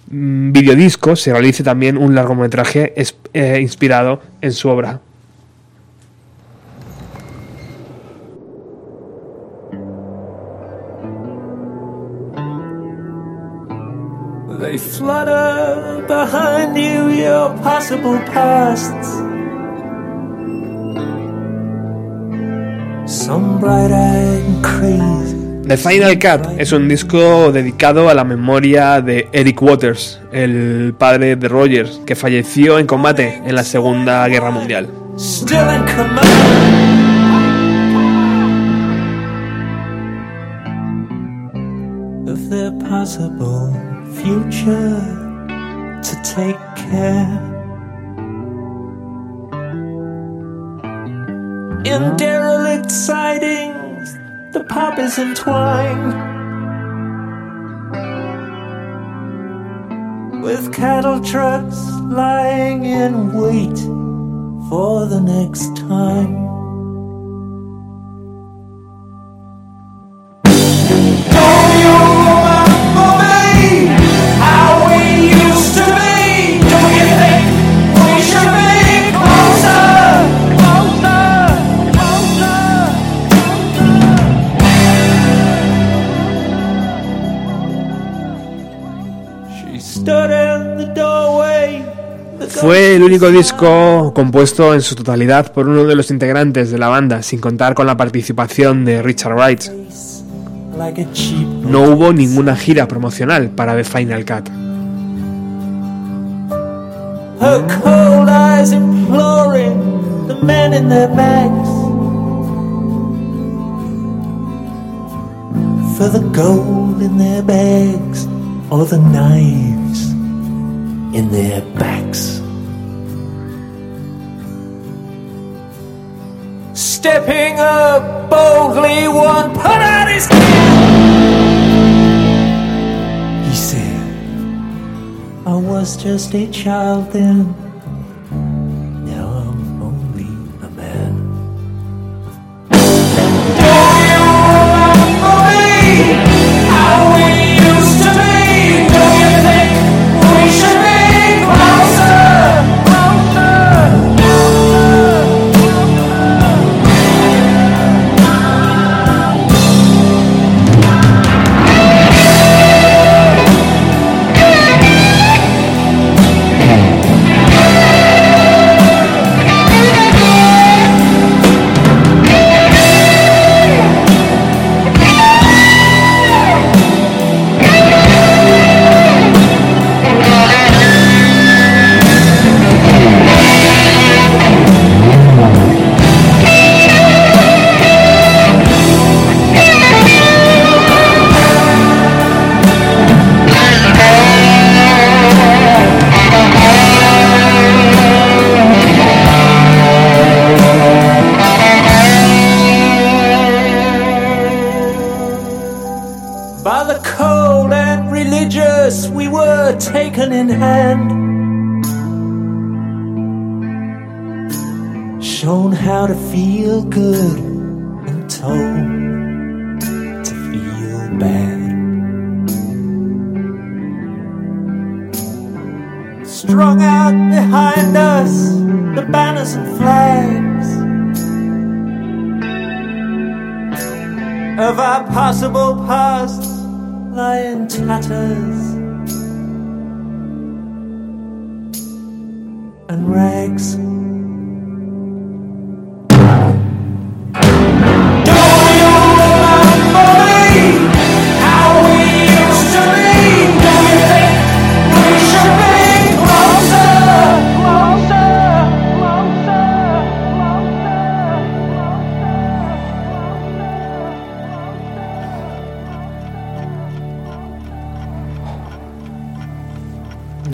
mm, videodisco se realice también un largometraje es- eh, inspirado en su obra. They flutter behind you, your possible pasts. Some bright eyed crazy. The Final Cut es un disco dedicado a la memoria de Eric Waters, el padre de Rogers, que falleció en combate en la Segunda Guerra Mundial. The pop is entwined with cattle trucks lying in wait for the next time. Único disco compuesto en su totalidad por uno de los integrantes de la banda, sin contar con la participación de Richard Wright. No hubo ninguna gira promocional para The Final Cut. For the gold in their bags or the knives in their backs. Stepping up boldly, one put out his hand. He said, I was just a child then.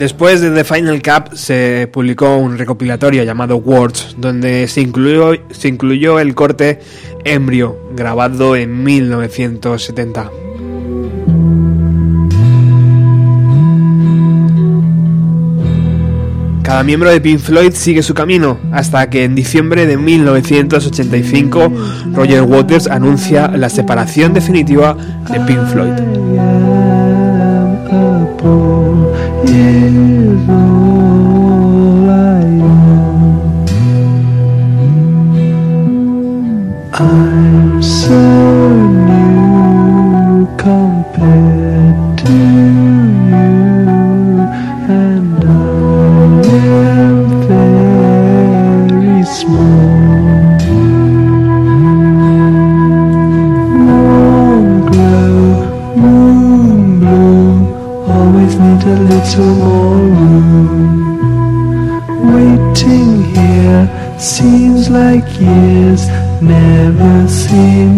Después de The Final Cup se publicó un recopilatorio llamado Words, donde se incluyó, se incluyó el corte Embryo, grabado en 1970. Cada miembro de Pink Floyd sigue su camino, hasta que en diciembre de 1985 Roger Waters anuncia la separación definitiva de Pink Floyd. forgiven. Years, never seen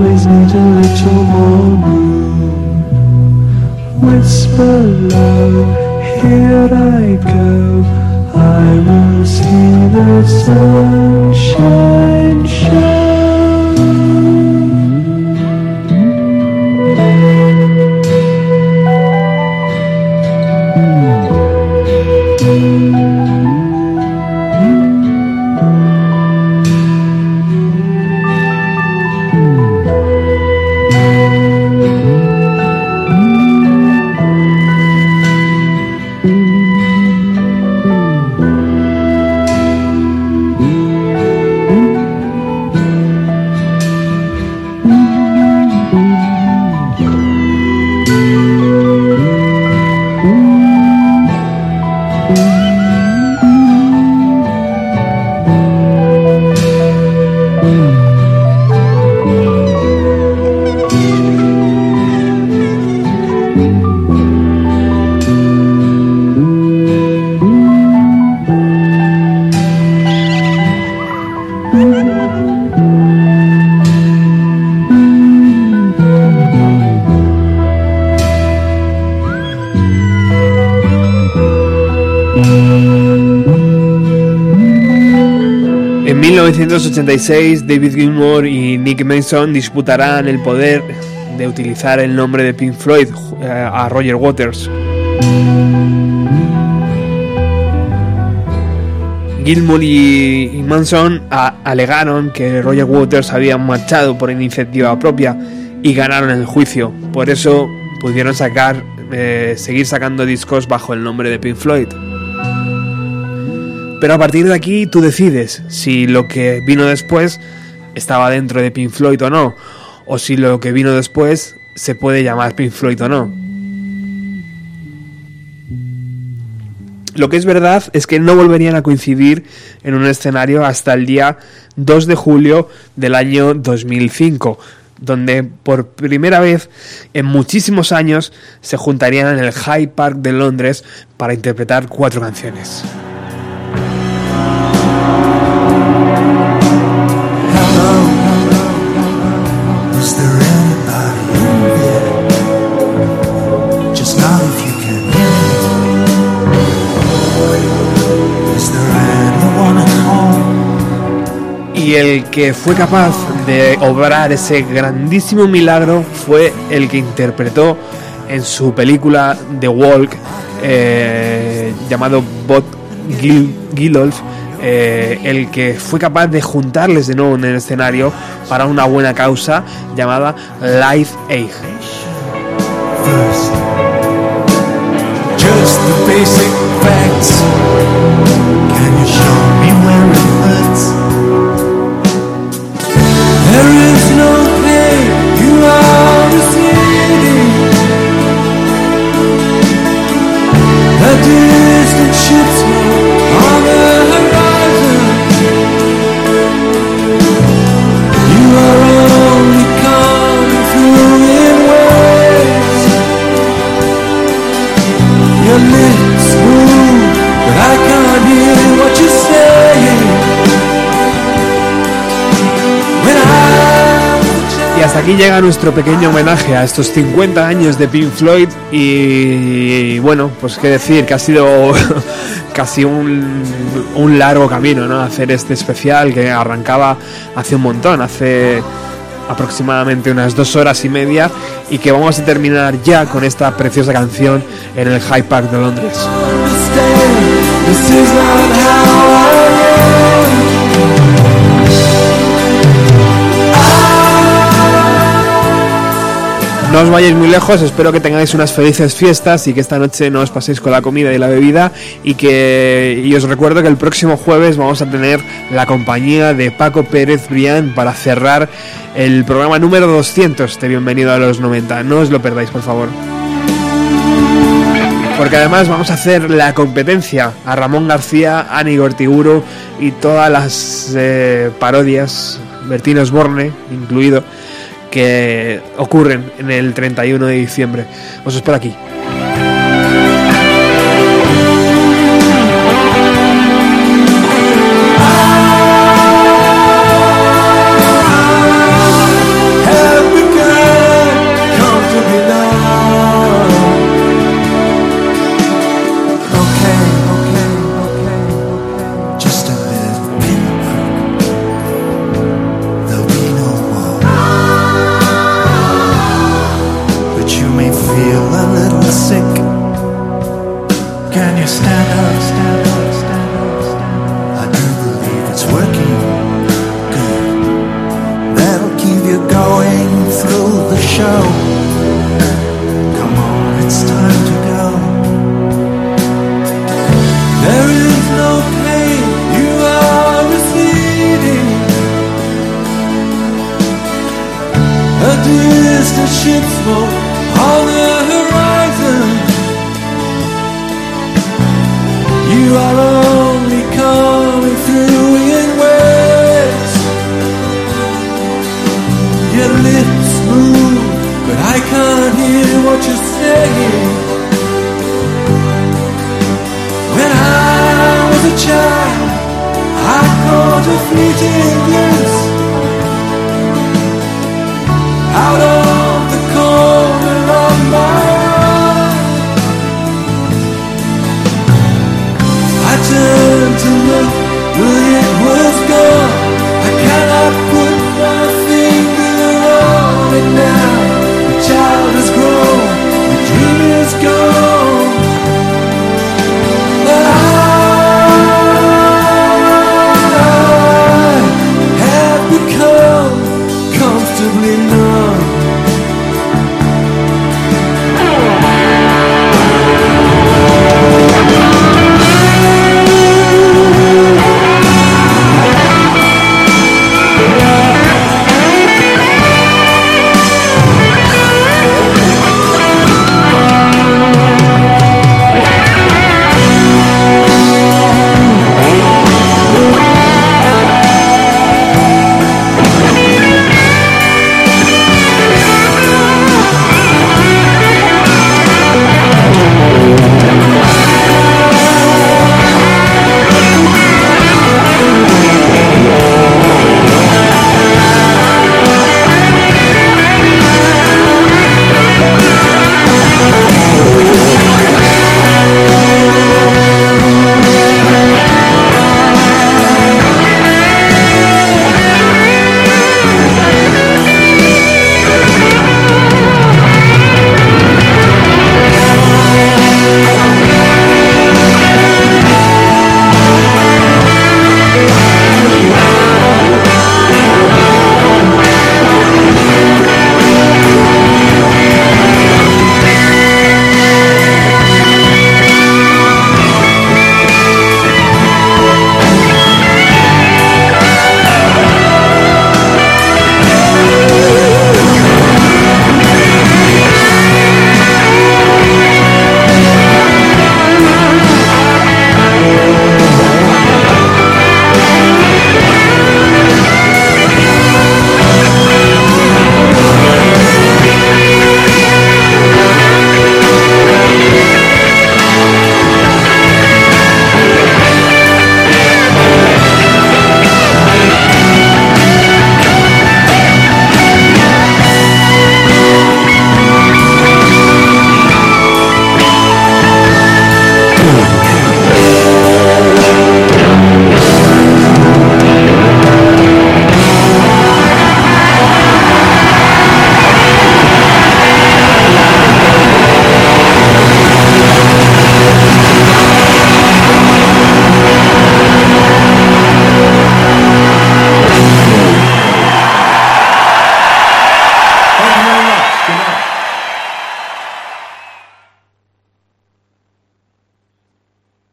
always need a little more room. Whisper low, here I go. I will see the sunshine shine. 1986, David Gilmour y Nick Mason disputarán el poder de utilizar el nombre de Pink Floyd eh, a Roger Waters. Gilmour y, Manson a- alegaron que Roger Waters había marchado por iniciativa propia y ganaron el juicio. Por eso pudieron sacar, eh, seguir sacando discos bajo el nombre de Pink Floyd. Pero a partir de aquí tú decides si lo que vino después estaba dentro de Pink Floyd o no, o si lo que vino después se puede llamar Pink Floyd o no. Lo que es verdad es que no volverían a coincidir en un escenario hasta el día 2 de julio del año 2005, donde por primera vez en muchísimos años se juntarían en el Hyde Park de Londres para interpretar cuatro canciones. El que fue capaz de obrar ese grandísimo milagro fue el que interpretó en su película The Walk, eh, llamado Bob Gil- Geldof, eh, el que fue capaz de juntarles de nuevo en el escenario para una buena causa llamada Life Aid. Hasta aquí llega nuestro pequeño homenaje a estos 50 años de Pink Floyd y, bueno, pues qué decir, que ha sido casi un, largo camino, ¿no? Hacer este especial que arrancaba hace un montón, hace aproximadamente unas dos horas y media y que vamos a terminar ya con esta preciosa canción en el Hyde Park de Londres. No os vayáis muy lejos, espero que tengáis unas felices fiestas y que esta noche no os paséis con la comida y la bebida y que y os recuerdo que el próximo jueves vamos a tener la compañía de Paco Pérez Brián para cerrar el programa número 200 de Bienvenido a los 90. No os lo perdáis, por favor. Porque además vamos a hacer la competencia a Ramón García, Ani Gortiguro y todas las eh, parodias, Bertino Osborne incluido, que ocurren en el 31 de diciembre. Os espero aquí.